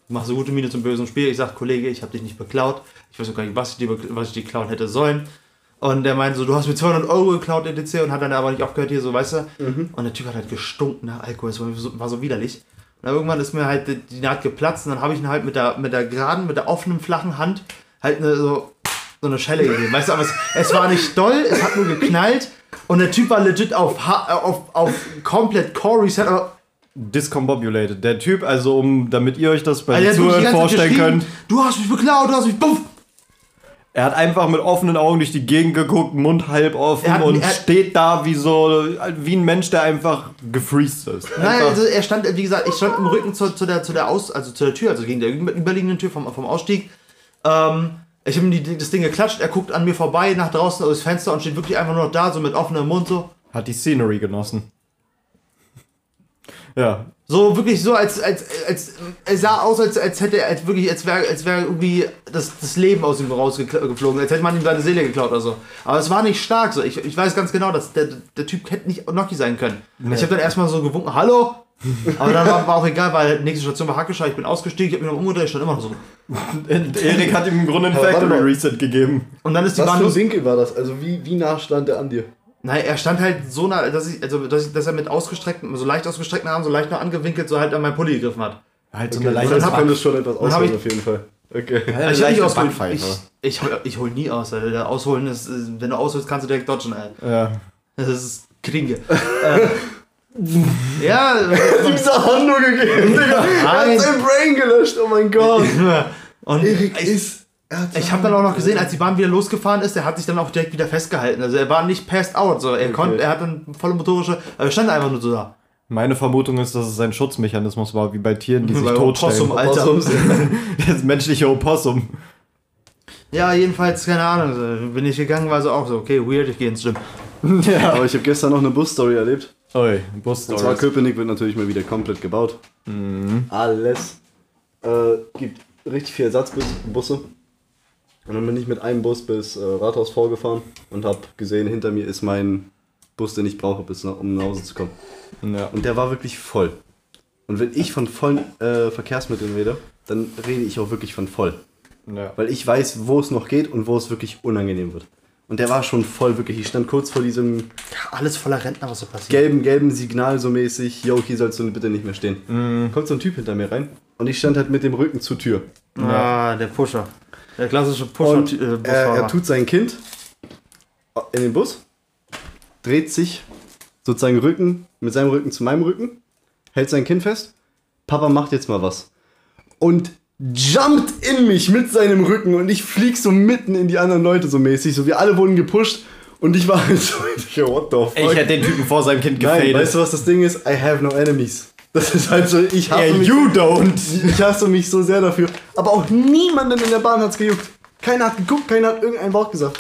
mach so gute Miene zum bösen Spiel. Ich sag, Kollege, ich habe dich nicht beklaut. Ich weiß auch gar nicht, was ich dir, was ich dir klauen hätte sollen. Und der meinte so, du hast mir 200 Euro geklaut, etc. und hat dann aber nicht aufgehört hier, so, weißt du. Mhm. Und der Typ hat halt gestunken nach Alkohol, das war so, war so widerlich. Und dann irgendwann ist mir halt die Naht geplatzt und dann habe ich ihn halt mit der, mit der geraden, mit der offenen, flachen Hand halt eine, so, so eine Schelle gegeben. Weißt du, aber es, es war nicht doll, es hat nur geknallt und der Typ war legit auf, auf, auf komplett Core Reset, aber Discombobulated. Der Typ, also um, damit ihr euch das bei den Zuhörern vorstellen könnt. Du hast mich beklaut, du hast mich buff. Er hat einfach mit offenen Augen durch die Gegend geguckt, Mund halb offen hat, und steht da wie so wie ein Mensch, der einfach gefreezed ist. Nein, also er stand, wie gesagt, ich stand im Rücken zu, zu, der, zu der Aus, also zu der Tür, also gegen der überliegenden Tür vom, vom Ausstieg. Ähm, ich habe ihm das Ding geklatscht, er guckt an mir vorbei nach draußen aus dem Fenster und steht wirklich einfach nur noch da, so mit offenem Mund so. Hat die Scenery genossen. Ja. So wirklich so, als, als, als, es sah aus, als, als hätte als wirklich, als wäre als wär irgendwie das, das Leben aus ihm rausgeflogen, als hätte man ihm seine Seele geklaut oder so. Aber es war nicht stark so. Ich, ich weiß ganz genau, dass der, der Typ hätte nicht Noki sein können. Nee. Ich habe dann erstmal so gewunken, hallo? Aber dann war, war, auch egal, weil nächste Station war Hackeschau, ich bin ausgestiegen, ich habe mich noch umgedreht, ich stand immer noch so. Erik hat ihm im Grunde einen Factory Reset gegeben. Und dann ist die Was Bahn. Was für Winkel war das? Also wie, wie nah stand der an dir? Nein, er stand halt so nah, dass, ich, also, dass, ich, dass er mit ausgestreckten, so leicht ausgestreckten Armen, so leicht nur angewinkelt, so halt an meinen Pulli gegriffen hat. Halt so okay. eine leichte Dann hat man das schon etwas ausholen auf jeden Fall. Okay. Ja, ich, ich, ausholen, ich, ich, ich hol nie aus, Alter. Ausholen ist, wenn du ausholst, kannst du direkt dodgen, Alter. Ja. Das ist Kringe. äh, ja. Dieser Hand nur gegeben, Digga. Er hat sein Brain gelöscht, oh mein Gott. Und Erik ist ich habe dann auch noch gesehen, als die Bahn wieder losgefahren ist, der hat sich dann auch direkt wieder festgehalten. Also er war nicht passed out, so er okay. konnte, er hat dann volle motorische, er stand einfach nur so da. Meine Vermutung ist, dass es ein Schutzmechanismus war, wie bei Tieren, die sich totstellen. Opossum, Alter. das menschliche Opossum. Ja, jedenfalls, keine Ahnung, bin ich gegangen, war so auch so, okay, weird, ich gehe ins Gym. Ja. Aber ich habe gestern noch eine Busstory erlebt. Oi, Busstory. Und zwar Köpenick wird natürlich mal wieder komplett gebaut. Mhm. Alles. Äh, gibt richtig viele Ersatzbusse. Und dann bin ich mit einem Bus bis äh, Rathaus vorgefahren und habe gesehen, hinter mir ist mein Bus, den ich brauche, bis nach, um nach Hause zu kommen. Ja. Und der war wirklich voll. Und wenn ich von vollen äh, Verkehrsmitteln rede, dann rede ich auch wirklich von voll. Ja. Weil ich weiß, wo es noch geht und wo es wirklich unangenehm wird. Und der war schon voll, wirklich. Ich stand kurz vor diesem. Ja, alles voller Rentner, was so passiert. Gelben, gelben Signal so mäßig. Yo, hier sollst du bitte nicht mehr stehen. Mhm. Kommt so ein Typ hinter mir rein. Und ich stand halt mit dem Rücken zur Tür. Ah, der Pusher. Der klassische Pusher. Und äh, er, er tut sein Kind in den Bus, dreht sich sozusagen Rücken mit seinem Rücken zu meinem Rücken, hält sein Kind fest. Papa macht jetzt mal was. Und jumpt in mich mit seinem Rücken und ich flieg so mitten in die anderen Leute so mäßig. So wir alle wurden gepusht und ich war halt so, what the fuck. Ich hätte den Typen vor seinem Kind gefadet. Weißt du, was das Ding ist? I have no enemies. Das ist halt so, ich hasse yeah, mich. You don't! Ich hasse mich so sehr dafür. Aber auch niemanden in der Bahn hat's gejuckt. Keiner hat geguckt, keiner hat irgendein Wort gesagt.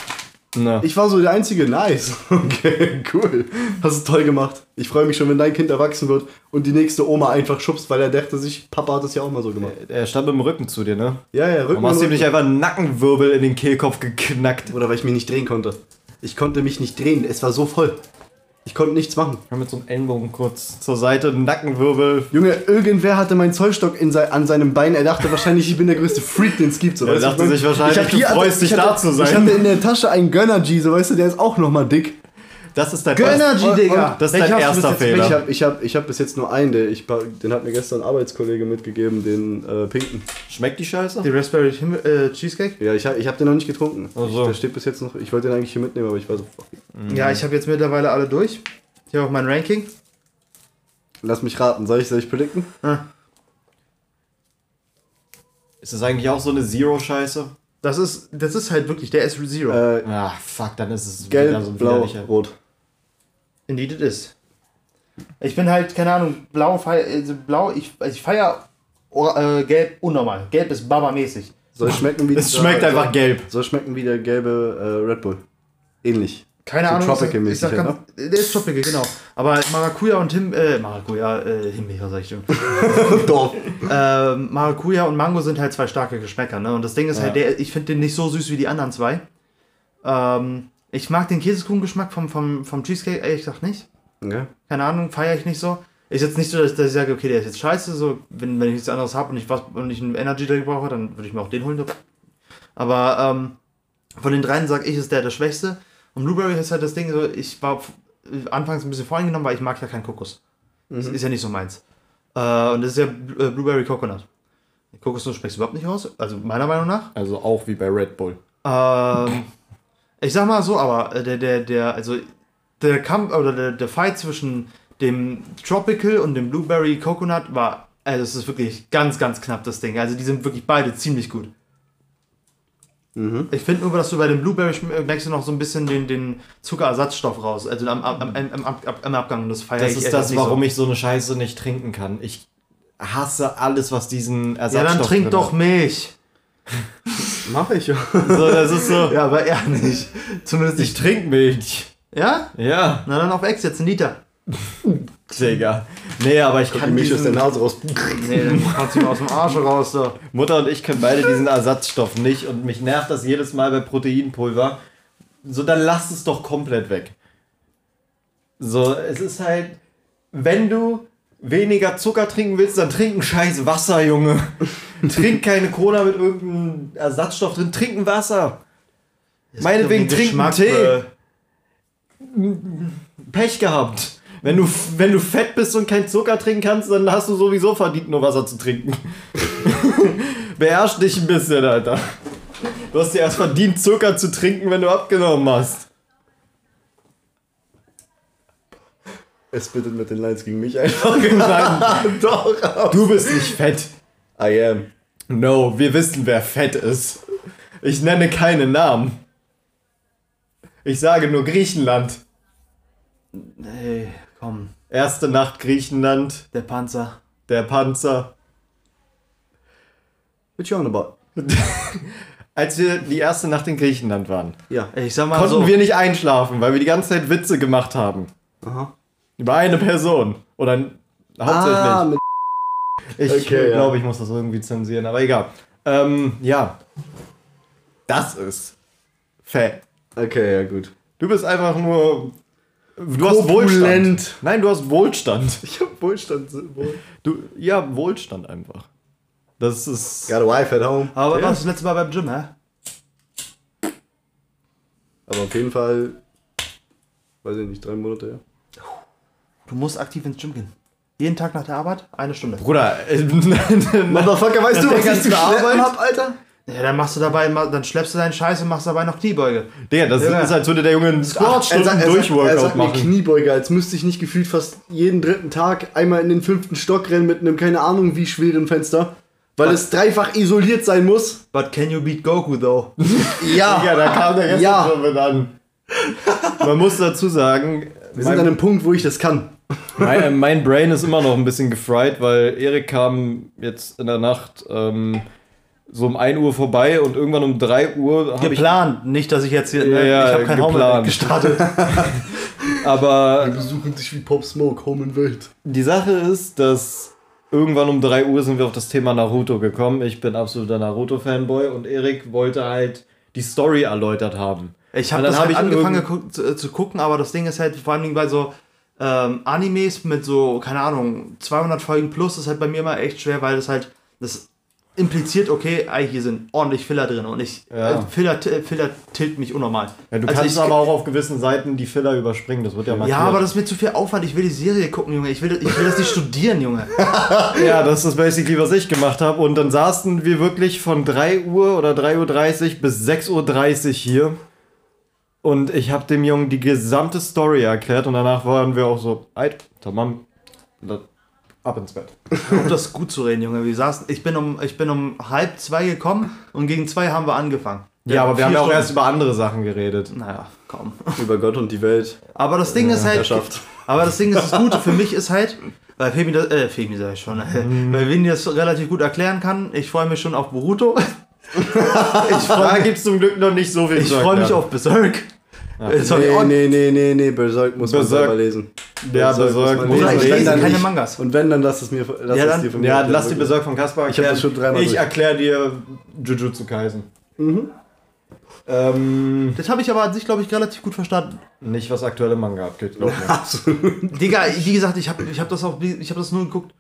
Na. Ich war so der einzige, nice. Okay, cool. Hast du toll gemacht. Ich freue mich schon, wenn dein Kind erwachsen wird und die nächste Oma einfach schubst, weil er dachte sich, Papa hat das ja auch mal so gemacht. Er stand mit dem Rücken zu dir, ne? Ja, ja, Rücken. Warum hast du ihm nicht einfach einen Nackenwirbel in den Kehlkopf geknackt? Oder weil ich mich nicht drehen konnte. Ich konnte mich nicht drehen, es war so voll. Ich konnte nichts machen. Ich mit so einem Ellenbogen kurz zur Seite, Nackenwirbel. Junge, irgendwer hatte meinen Zollstock in sein, an seinem Bein. Er dachte wahrscheinlich, ich bin der größte Freak, den es gibt. So, er dachte sich wahrscheinlich, ich hier, du freust dich da zu sein. Ich hatte in der Tasche einen Gönner-G, so weißt du, der ist auch nochmal dick. Das ist dein Gönner-G, Digga. Das ist dein erster Fehler. Ich habe ich hab, ich hab bis jetzt nur einen, der ich, den hat mir gestern ein Arbeitskollege mitgegeben, den äh, pinken. Schmeckt die Scheiße? Die Raspberry äh, Cheesecake? Ja, ich habe ich hab den noch nicht getrunken. Also. Der steht bis jetzt noch, ich wollte den eigentlich hier mitnehmen, aber ich war so, fuck. Ja, ich habe jetzt mittlerweile alle durch. Ich habe auch mein Ranking. Lass mich raten, soll ich, soll ich predikten? Ah. Ist das eigentlich auch so eine Zero-Scheiße? Das ist, das ist halt wirklich, der ist Zero. Äh, ah, fuck, dann ist es gelb, so blau, rot. Indeed it is. Ich bin halt, keine Ahnung, blau, feier, also blau, ich, also ich feier äh, gelb unnormal. Gelb ist babamäßig. Soll schmecken wie Es schmeckt einfach gelb. Soll schmecken wie der gelbe äh, Red Bull. Ähnlich. Keine so Ahnung. Tropical ich sag, ich sag, ne? Der ist Tropical, genau. Aber Maracuja und Him, äh, Maracuja, äh, Himbeer, sag ich schon. Doch. äh, Maracuja und Mango sind halt zwei starke Geschmäcker, ne? Und das Ding ist halt ja. halt, der, ich finde den nicht so süß wie die anderen zwei. Ähm, ich mag den Käsekuchengeschmack vom, vom, vom Cheesecake ehrlich gesagt nicht. Okay. Keine Ahnung, feiere ich nicht so. Ist jetzt nicht so, dass, dass, ich sage, okay, der ist jetzt scheiße. So, wenn, wenn ich nichts anderes habe und ich was und ich einen Energy Drink brauche, dann würde ich mir auch den holen. Aber ähm, von den dreien sage ich, ist der der schwächste. Und Blueberry ist halt das Ding, so, ich war anfangs ein bisschen voreingenommen, weil ich mag ja keinen Kokos. Mhm. Das ist ja nicht so meins. Äh, und das ist ja äh, Blueberry Coconut. Kokosnuss schmeckt überhaupt nicht aus, also meiner Meinung nach. Also auch wie bei Red Bull. Ähm, ich sag mal so, aber äh, der, der, der, also der Kampf oder der, der Fight zwischen dem Tropical und dem Blueberry Coconut war, also es ist wirklich ganz, ganz knapp das Ding. Also die sind wirklich beide ziemlich gut. Mhm. Ich finde nur, dass du bei dem Blueberry merkst du noch so ein bisschen den, den Zuckerersatzstoff raus. Also am, am, am, am, am Abgang. Und das feiere Das ist das, warum so. ich so eine Scheiße nicht trinken kann. Ich hasse alles, was diesen Ersatzstoff Ja, dann trink doch Milch. Mach ich ja. So, das ist so. Ja, aber er nicht. Zumindest ich trinke Milch. Ja? Ja. Na dann auf Ex jetzt, ein Liter. Digga. Nee, aber ich kann die Milch aus der Nase raus. Nee, dann kannst du aus dem Arsch raus. So. Mutter und ich können beide diesen Ersatzstoff nicht und mich nervt das jedes Mal bei Proteinpulver. So, dann lass es doch komplett weg. So, es ist halt, wenn du weniger Zucker trinken willst, dann trink ein scheiß Wasser, Junge. trink keine Cola mit irgendeinem Ersatzstoff drin, trink ein Wasser. Das Meinetwegen trink einen Tee. Pech gehabt. Wenn du, wenn du fett bist und kein Zucker trinken kannst, dann hast du sowieso verdient, nur Wasser zu trinken. Beherrsch dich ein bisschen, Alter. Du hast dir erst verdient, Zucker zu trinken, wenn du abgenommen hast. Es bittet mit den Lines gegen mich einfach. Nein, doch. Du bist nicht fett. I am. No, wir wissen, wer fett ist. Ich nenne keine Namen. Ich sage nur Griechenland. Hey, komm. Erste Nacht Griechenland. Der Panzer. Der Panzer. What you on about? Als wir die erste Nacht in Griechenland waren, ja. ich sag mal konnten so. wir nicht einschlafen, weil wir die ganze Zeit Witze gemacht haben. Aha. Über eine Person. Oder hauptsächlich. Ah, mit ich okay, glaube, ja. ich muss das irgendwie zensieren, aber egal. Ähm, ja. Das ist fett. Okay, ja, gut. Du bist einfach nur. Du hast Wohlstand. Nein, du hast Wohlstand. Ich hab Wohlstand. Du, ja, Wohlstand einfach. Das ist. Got a wife at home. Aber ja. warst du das letzte Mal beim Gym, hä? Aber auf jeden Fall. Weiß ich nicht, drei Monate, ja. Du musst aktiv ins Gym gehen. Jeden Tag nach der Arbeit, eine Stunde. Bruder, äh, Motherfucker, weißt du, was ich zu schleppen hab, Alter? Ja, dann machst du dabei, dann schleppst du deinen Scheiß und machst dabei noch Kniebeuge. Digga, das ja. ist, als würde der Junge einen Squat-Stunden Durchworkout er sagt machen. Kniebeuge, als müsste ich nicht gefühlt fast jeden dritten Tag einmal in den fünften Stock rennen mit einem, keine Ahnung wie schweren Fenster. Weil But es dreifach isoliert sein muss. But can you beat Goku, though? ja. Digga, da kam der gestern ja. schon mit an. Man muss dazu sagen... Wir sind an einem Punkt, wo ich das kann. mein, mein, Brain ist immer noch ein bisschen gefried, weil Erik kam jetzt in der Nacht... Ähm, so um 1 Uhr vorbei und irgendwann um 3 Uhr habe Geplant, nicht, dass ich jetzt hier. Ne, ja, ich habe kein Home gestartet. Aber. Wir besuchen dich wie Pop Smoke, Home in Welt. Die Sache ist, dass irgendwann um 3 Uhr sind wir auf das Thema Naruto gekommen. Ich bin absoluter Naruto-Fanboy und Erik wollte halt die Story erläutert haben. Ich habe das hab halt angefangen zu, äh, zu, gucken, aber das Ding ist halt vor allem bei so ähm, Animes mit so, keine Ahnung, 200 Folgen plus, ist halt bei mir immer echt schwer, weil das halt, das impliziert, okay, hier sind ordentlich Filler drin und ich, ja. äh, Filler, Filler tilt mich unnormal. Ja, du also kannst ich, aber auch auf gewissen Seiten die Filler überspringen, das wird ja markiert. Ja, aber das ist mir zu viel Aufwand, ich will die Serie gucken, Junge, ich will, ich will das nicht studieren, Junge. ja, das ist basically, was ich gemacht habe und dann saßen wir wirklich von 3 Uhr oder 3.30 Uhr bis 6.30 Uhr hier und ich habe dem Jungen die gesamte Story erklärt und danach waren wir auch so, ey, tamam, ab ins Bett. Um das gut zu reden, Junge. Wir saßen, ich bin um, ich bin um halb zwei gekommen und gegen zwei haben wir angefangen. Ja, ja aber wir haben ja auch erst über andere Sachen geredet. Naja, kaum. Über Gott und die Welt. Aber das Ding ja, ist halt. Herrschaft. Aber das Ding ist, das Gute für mich ist halt, weil Femi das, äh, Femi sag ich schon, mhm. weil Winnie das relativ gut erklären kann. Ich freue mich schon auf Boruto. ich freu, da gibt es zum Glück noch nicht so viel Ich freue mich auf Berserk. Ja. Nee, nee, nee, nee, nee, Berserk muss Berserk. man selber lesen. Ja, Berserk, muss man lesen. Ich lese keine Mangas. Und wenn, dann lass es mir lass ja, dann, es dir von mir. Ja, lass die Berserk von Kaspar erklären. Ich, ich erkläre dir Jujutsu Kaisen. Mhm. Ähm, das habe ich aber an sich, glaube ich, relativ gut verstanden. Nicht, was aktuelle Manga abgeht, glaube ich. Absolut. Digga, wie gesagt, ich habe ich hab das auch, ich habe das nur geguckt.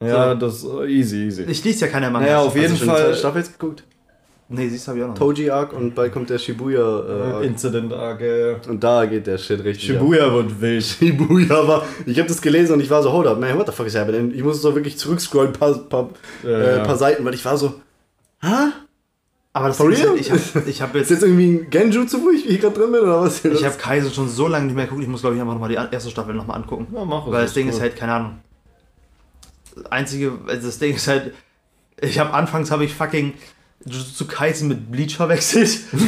Ja, so. das easy, easy. Ich lese ja keine Mangas. Ja, auf jeden Hast Fall. Staffel jetzt geguckt? Nee, siehst du, habe ich auch noch. Toji Arc und bald kommt der Shibuya äh, Incident Arc. Äh. Und da geht der Shit richtig. Shibuya ab. wird wild. Shibuya war. Ich habe das gelesen und ich war so, hold up, man, what the fuck is happening? Ich muss so wirklich zurückscrollen, paar, paar, ja, äh, paar Seiten, weil ich war so, hä? Aber das For real? Halt, ich habe ich hab jetzt. Ist jetzt irgendwie ein Genjutzu, wo ich hier gerade drin bin, oder was? Ich habe Kaiser schon so lange nicht mehr geguckt, ich muss, glaube ich, einfach nochmal die erste Staffel nochmal angucken. Ja, mach es. Weil das Ding cool. ist halt, keine Ahnung. Das einzige, also das Ding ist halt, ich habe anfangs habe ich fucking Jujutsu Kaisen mit Bleach verwechselt.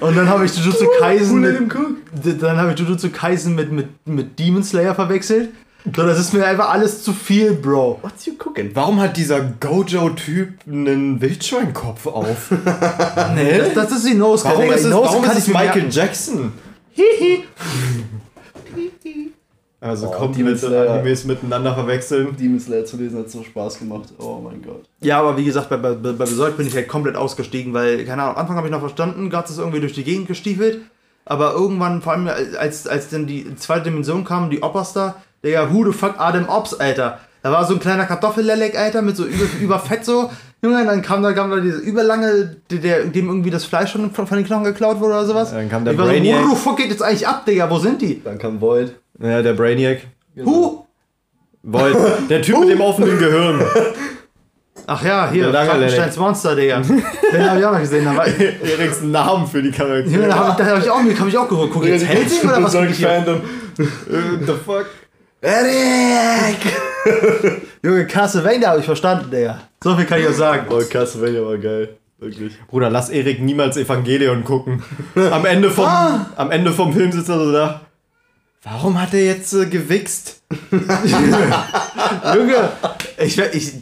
Und dann habe ich Jujutsu Kaisen mit, dann habe ich Jujutsu Kaisen mit, mit, mit Demon Slayer verwechselt. So, das ist mir einfach alles zu viel, Bro. What's you cooking? Warum hat dieser Gojo-Typ einen Wildschweinkopf auf? nee, das, das ist die Nose Warum ist es, warum ist es Michael Jackson? Hihi. Also oh, komplett Animes miteinander verwechseln. Demon Slayer zu lesen hat so Spaß gemacht. Oh mein Gott. Ja, aber wie gesagt, bei, bei, bei Berserk bin ich halt komplett ausgestiegen, weil, keine Ahnung, am Anfang habe ich noch verstanden, Gott ist irgendwie durch die Gegend gestiefelt. Aber irgendwann, vor allem als, als dann die zweite Dimension kam, die Oppers da, Digga, who the fuck Adam Ops, Alter. Da war so ein kleiner Kartoffellelek, Alter, mit so über, über Fett so. Junge, dann kam da, kam da diese überlange, der, dem irgendwie das Fleisch von, von den Knochen geklaut wurde oder sowas. Dann kam der ich Brainiac. So, wo the fuck geht jetzt eigentlich ab, Digga? Wo sind die? Dann kam Void. Ja, der Brainiac. Genau. Who? Void. Der Typ mit dem offenen Gehirn. Ach ja, hier, Frankensteins Monster, Digga. Den hab ich auch noch gesehen. Da Eriks Namen für die Charaktere. Ja, da habe hab ich, auch, hab ich auch geholt. Guck, jetzt Helsing oder was? Fandom. the fuck? Eric! Junge, Castlevania habe ich verstanden, Digga. So viel kann ich auch sagen. Oh, Castlevania war geil. Wirklich. Bruder, lass Erik niemals Evangelion gucken. Am Ende vom, ah. am Ende vom Film sitzt er so da. Warum hat er jetzt äh, gewichst? Junge, ich, ich,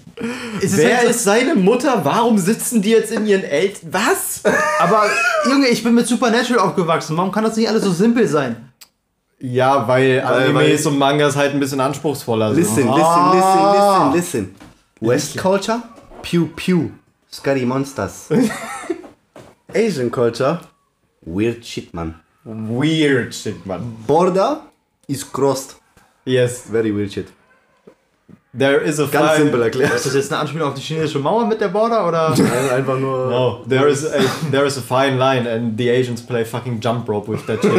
ist wer halt so ist seine Mutter? Warum sitzen die jetzt in ihren Eltern? Was? Aber Junge, ich bin mit Supernatural aufgewachsen. Warum kann das nicht alles so simpel sein? Ja, weil Animes und Mangas halt ein bisschen anspruchsvoller sind. Listen, listen, ah. listen, listen, listen. West Culture, Pew Pew, Scary Monsters. Asian Culture, Weird Shit, man. Weird Shit, man. Border, is crossed. Yes. Very weird shit. There is a Ganz simpel erklärt. Ist das jetzt eine Anspielung auf die chinesische Mauer mit der Border oder? Nein, einfach nur. No, there is a there is a fine line and the Asians play fucking jump rope with that shit.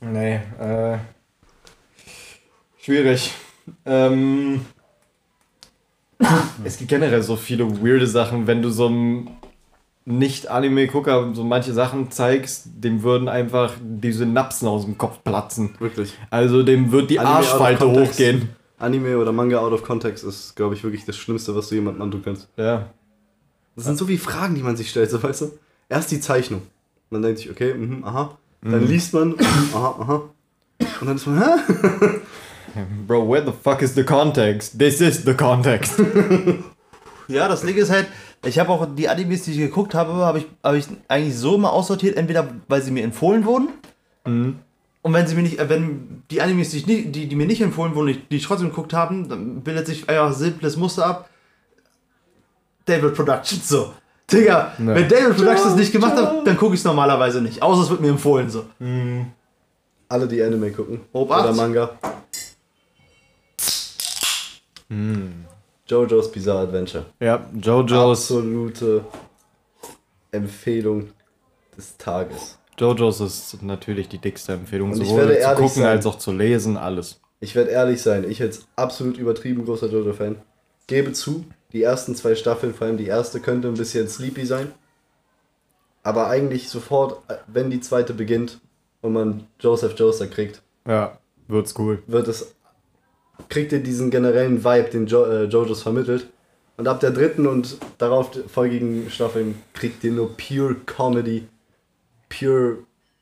nee, äh, schwierig. Ähm, es gibt generell so viele weirde Sachen, wenn du so ein nicht-Anime-Gucker so manche Sachen zeigst, dem würden einfach die Synapsen aus dem Kopf platzen. Wirklich. Also dem wird die Anime Arschfalte hochgehen. Anime oder Manga out of context ist, glaube ich, wirklich das Schlimmste, was du jemandem antun kannst. Ja. Das sind so viele Fragen, die man sich stellt, so weißt du? Erst die Zeichnung. Man denkt sich, okay, mh, aha. Dann mhm. liest man, aha, aha. Und dann ist man, hä? Bro, where the fuck is the context? This is the context. ja, das Ding ist halt, ich habe auch die Animes, die ich geguckt habe, habe ich, hab ich eigentlich so immer aussortiert, entweder weil sie mir empfohlen wurden. Mhm. Und wenn sie mir nicht, äh, wenn die Animes, die, ich nicht, die, die mir nicht empfohlen wurden, die ich trotzdem geguckt habe, dann bildet sich einfach ein simples Muster ab. David Productions so. Digga, ja. wenn David Productions nicht gemacht hat, dann gucke ich es normalerweise nicht. Außer es wird mir empfohlen so. Mhm. Alle, die Anime gucken. Obacht. Oder Manga. Mm. JoJo's Bizarre Adventure. Ja, JoJo's. Absolute Empfehlung des Tages. JoJo's ist natürlich die dickste Empfehlung, Und sowohl zu gucken sein. als auch zu lesen, alles. Ich werde ehrlich sein, ich jetzt absolut übertrieben großer JoJo-Fan. Gebe zu, die ersten zwei Staffeln, vor allem die erste, könnte ein bisschen sleepy sein. Aber eigentlich sofort, wenn die zweite beginnt und man Joseph Joestar kriegt, ja, wird's cool. Wird es, kriegt ihr diesen generellen Vibe, den jo, äh, JoJo's vermittelt. Und ab der dritten und darauf folgigen Staffeln kriegt ihr nur pure Comedy, pure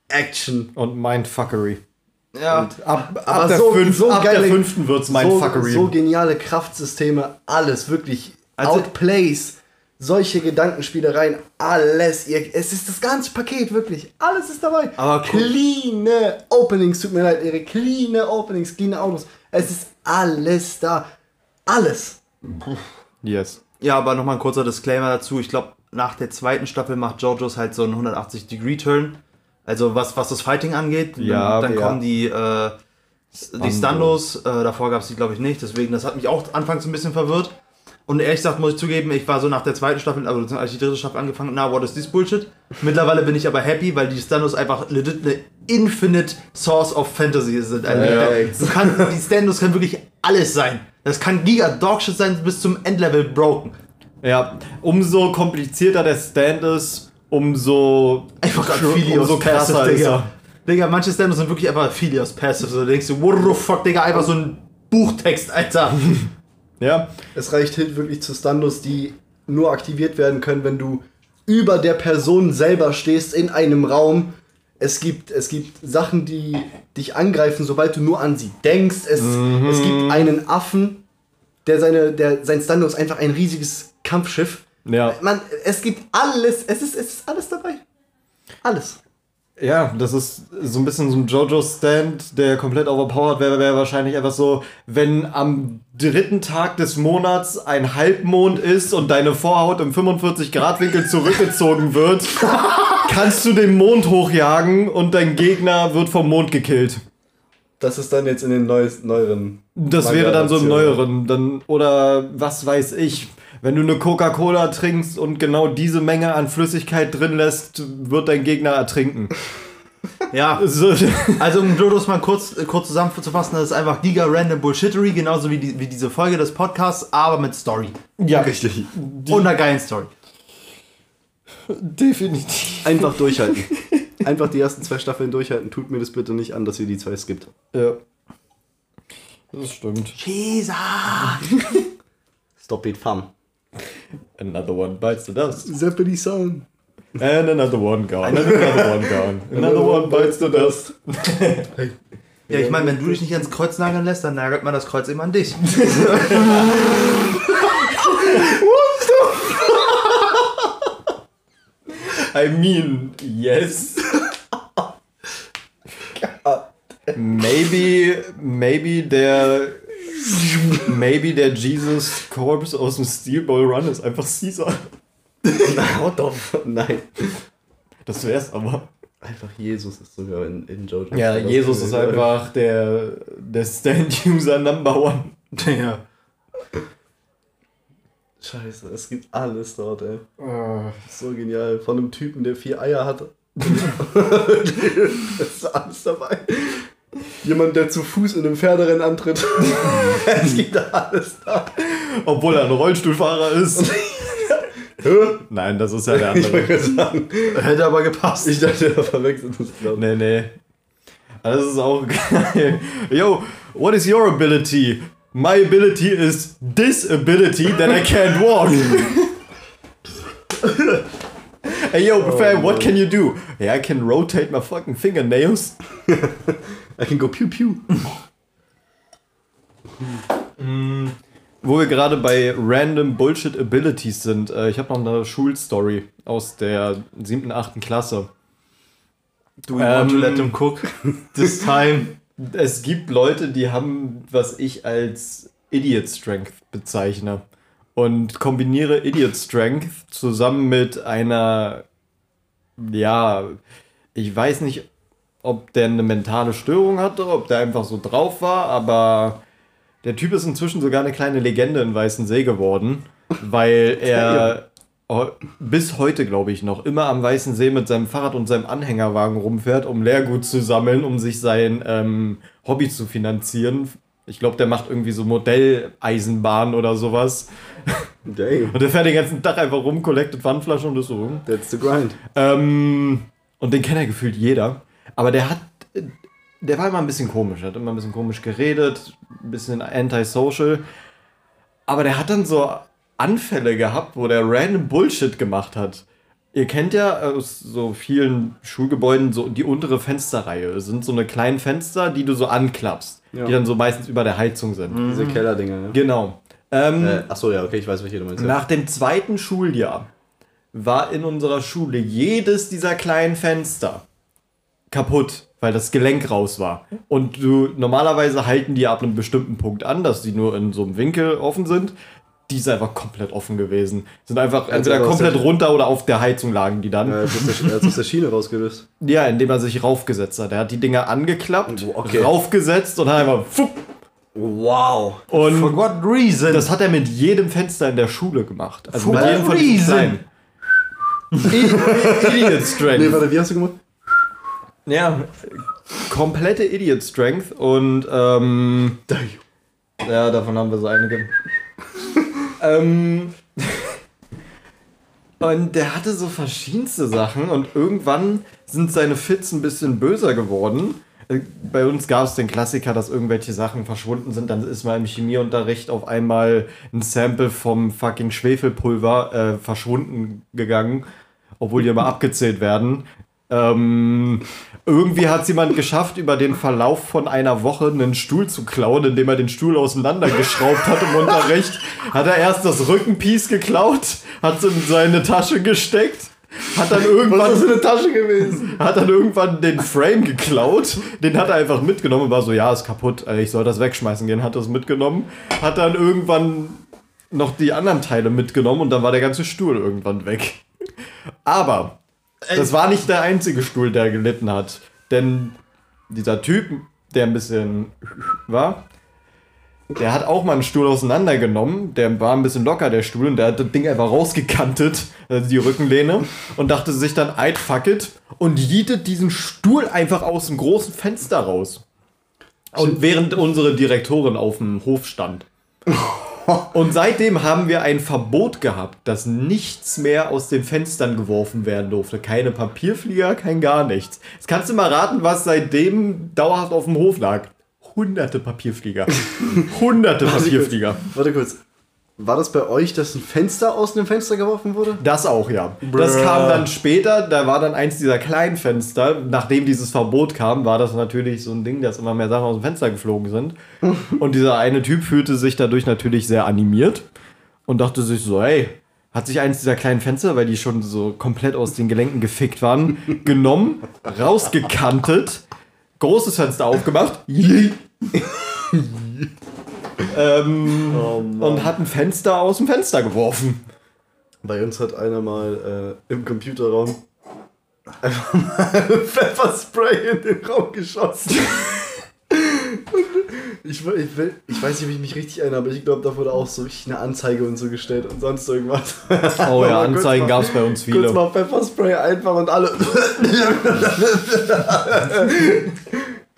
Action. Und Mindfuckery. Ja, und ab, ab, der, so, fünf, so ab geile, der fünften wird's Mindfuckery. So, so geniale Kraftsysteme, alles wirklich. Also, Outplays, solche Gedankenspielereien, alles. Ihr, es ist das ganze Paket, wirklich. Alles ist dabei. Aber clean Openings, tut mir leid, ihre clean Openings, clean Autos. Es ist alles da. Alles. Yes. Ja, aber nochmal ein kurzer Disclaimer dazu. Ich glaube, nach der zweiten Staffel macht JoJo's halt so einen 180-Degree-Turn. Also was, was das Fighting angeht. Ja, dann, dann ja. kommen die, äh, die Stundos. Äh, davor gab es die, glaube ich, nicht. Deswegen, das hat mich auch anfangs ein bisschen verwirrt. Und ehrlich gesagt muss ich zugeben, ich war so nach der zweiten Staffel, also als ich die dritte Staffel angefangen habe, na, what is this Bullshit? Mittlerweile bin ich aber happy, weil die Standos einfach legit eine infinite source of Fantasy sind. Also, du kann, die Standos können wirklich alles sein. Das kann Giga Dogshit sein bis zum Endlevel broken. Ja, umso komplizierter der Stand ist, umso einfach Philios umso krasser ist Digga. Digga, manche Standos sind wirklich einfach Philios Passive. So, denkst du, what the fuck, Digga, einfach so ein Buchtext, Alter. Ja. Es reicht hin wirklich zu Standos, die nur aktiviert werden können, wenn du über der Person selber stehst in einem Raum. Es gibt, es gibt Sachen, die dich angreifen, sobald du nur an sie denkst. Es, mhm. es gibt einen Affen, der seine, der, sein Stando ist einfach ein riesiges Kampfschiff. Ja. Man, es gibt alles, es ist, es ist alles dabei. Alles. Ja, das ist so ein bisschen so ein Jojo-Stand, der komplett overpowered wäre, wäre wahrscheinlich einfach so, wenn am dritten Tag des Monats ein Halbmond ist und deine Vorhaut im 45-Grad-Winkel zurückgezogen wird, kannst du den Mond hochjagen und dein Gegner wird vom Mond gekillt. Das ist dann jetzt in den neues, neueren. Das wäre dann so im neueren. Dann, oder was weiß ich wenn du eine Coca-Cola trinkst und genau diese Menge an Flüssigkeit drin lässt, wird dein Gegner ertrinken. Ja, also um Jodos mal kurz, kurz zusammenzufassen, das ist einfach giga random Bullshittery, genauso wie, die, wie diese Folge des Podcasts, aber mit Story. Ja, richtig. Die und einer geilen Story. Definitiv. Einfach durchhalten. Einfach die ersten zwei Staffeln durchhalten. Tut mir das bitte nicht an, dass ihr die zwei skippt. Ja. Das stimmt. Jesus! Stop it, fam. Another one bites the dust. Zeppeli song. And another one gone. And another one gone. Another one bites the dust. Ja, ich meine, wenn du dich nicht ans Kreuz nageln lässt, dann nagelt man das Kreuz immer an dich. I mean, yes. maybe, maybe der Maybe der Jesus Corpse aus dem Steel Ball Run ist einfach Caesar. What the fuck? Nein. Das wär's aber. Einfach Jesus ist sogar in, in Jojo. Ja, Jesus ist einfach der, der Stand-User Number One. Ja. Scheiße, es gibt alles dort, ey. Oh. So genial. Von einem Typen, der vier Eier hat. das ist alles dabei. Jemand, der zu Fuß in einem Pferderennen antritt. es gibt da alles da. Obwohl er ein Rollstuhlfahrer ist. Nein, das ist ja der andere. Ich sagen. Hätte aber gepasst. Ich dachte, er verwechselt das, glaube Nee, nee. Das ist auch geil. Yo, what is your ability? My ability is disability that I can't walk. hey yo, oh, fam, what can you do? Hey, I can rotate my fucking fingernails. I can go pew pew. mm, wo wir gerade bei random Bullshit Abilities sind, äh, ich habe noch eine Schulstory aus der siebten, achten Klasse. Do ähm, want to let them cook this time? Es gibt Leute, die haben, was ich als Idiot Strength bezeichne. und kombiniere Idiot Strength zusammen mit einer, ja, ich weiß nicht, ob der eine mentale Störung hatte, ob der einfach so drauf war, aber der Typ ist inzwischen sogar eine kleine Legende in Weißensee geworden, weil er bis heute, glaube ich, noch immer am Weißen See mit seinem Fahrrad und seinem Anhängerwagen rumfährt, um Leergut zu sammeln, um sich sein ähm, Hobby zu finanzieren. Ich glaube, der macht irgendwie so Modelleisenbahn oder sowas. Damn. Und der fährt den ganzen Tag einfach rum, collectet Pfandflaschen und ist so. That's the grind. Ähm, und den kennt ja gefühlt jeder. Aber der hat, der war immer ein bisschen komisch, hat immer ein bisschen komisch geredet, ein bisschen antisocial. Aber der hat dann so Anfälle gehabt, wo der random Bullshit gemacht hat. Ihr kennt ja aus so vielen Schulgebäuden so die untere Fensterreihe. Das sind so eine kleinen Fenster, die du so anklappst, ja. die dann so meistens über der Heizung sind. Mhm. Diese Kellerdinger, ja. Genau. Ähm, äh, achso, ja, okay, ich weiß, welche du meinst. Nach dem zweiten Schuljahr war in unserer Schule jedes dieser kleinen Fenster kaputt, weil das Gelenk raus war. Und du normalerweise halten die ab einem bestimmten Punkt an, dass die nur in so einem Winkel offen sind die ist einfach komplett offen gewesen. Sind einfach also entweder komplett runter oder auf der Heizung lagen die dann. Ja, er hat aus der Schiene rausgelöst. Ja, indem er sich raufgesetzt hat. Er hat die Dinger angeklappt, okay. raufgesetzt und hat einfach fupp, Wow. Und For what reason? Das hat er mit jedem Fenster in der Schule gemacht. Also For mit jedem von reason? Idiot Strength. Nee, warte, wie hast du gemacht? Ja, komplette Idiot Strength und ähm, ja, davon haben wir so einige. Ähm, und der hatte so verschiedenste Sachen und irgendwann sind seine Fits ein bisschen böser geworden. Äh, bei uns gab es den Klassiker, dass irgendwelche Sachen verschwunden sind. Dann ist mal im Chemieunterricht auf einmal ein Sample vom fucking Schwefelpulver äh, verschwunden gegangen, obwohl die immer abgezählt werden. Ähm, irgendwie hat es jemand geschafft, über den Verlauf von einer Woche einen Stuhl zu klauen, indem er den Stuhl auseinandergeschraubt hat im Unterricht. Hat er erst das Rückenpiece geklaut, hat es in seine Tasche gesteckt. Hat dann irgendwann. Was ist eine Tasche gewesen? Hat dann irgendwann den Frame geklaut. Den hat er einfach mitgenommen und war so: Ja, ist kaputt. Ich soll das wegschmeißen gehen. Hat das mitgenommen. Hat dann irgendwann noch die anderen Teile mitgenommen und dann war der ganze Stuhl irgendwann weg. Aber das war nicht der einzige Stuhl, der gelitten hat. Denn dieser Typ, der ein bisschen war, der hat auch mal einen Stuhl auseinandergenommen. Der war ein bisschen locker, der Stuhl, und der hat das Ding einfach rausgekantet, also die Rückenlehne, und dachte sich dann, I'd fuck it, und jietet diesen Stuhl einfach aus dem großen Fenster raus. Und während unsere Direktorin auf dem Hof stand. Und seitdem haben wir ein Verbot gehabt, dass nichts mehr aus den Fenstern geworfen werden durfte. Keine Papierflieger, kein gar nichts. Jetzt kannst du mal raten, was seitdem dauerhaft auf dem Hof lag. Hunderte Papierflieger. Hunderte Papierflieger. Warte kurz. War das bei euch, dass ein Fenster aus dem Fenster geworfen wurde? Das auch, ja. Bruh. Das kam dann später, da war dann eins dieser kleinen Fenster. Nachdem dieses Verbot kam, war das natürlich so ein Ding, dass immer mehr Sachen aus dem Fenster geflogen sind. und dieser eine Typ fühlte sich dadurch natürlich sehr animiert und dachte sich so, hey, hat sich eins dieser kleinen Fenster, weil die schon so komplett aus den Gelenken gefickt waren, genommen, rausgekantet, großes Fenster aufgemacht. ähm, oh und hat ein Fenster aus dem Fenster geworfen. Bei uns hat einer mal äh, im Computerraum einfach mal Pfefferspray in den Raum geschossen. ich, ich, ich, weiß nicht, ob ich mich richtig erinnere, aber ich glaube, da wurde auch so richtig eine Anzeige und so gestellt und sonst irgendwas. Oh ja, Anzeigen gab es bei uns viele. Kurz mal Pfefferspray einfach und alle.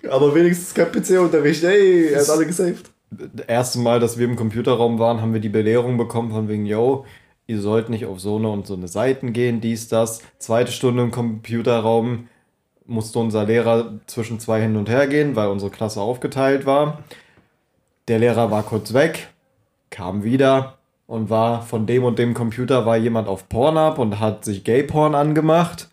aber wenigstens kein PC-Unterricht. Ey, er hat alle gesaved das erste Mal, dass wir im Computerraum waren, haben wir die Belehrung bekommen von wegen, yo, ihr sollt nicht auf so eine und so eine Seiten gehen, dies, das. Zweite Stunde im Computerraum musste unser Lehrer zwischen zwei hin und her gehen, weil unsere Klasse aufgeteilt war. Der Lehrer war kurz weg, kam wieder und war von dem und dem Computer war jemand auf Pornhub und hat sich Gay-Porn angemacht.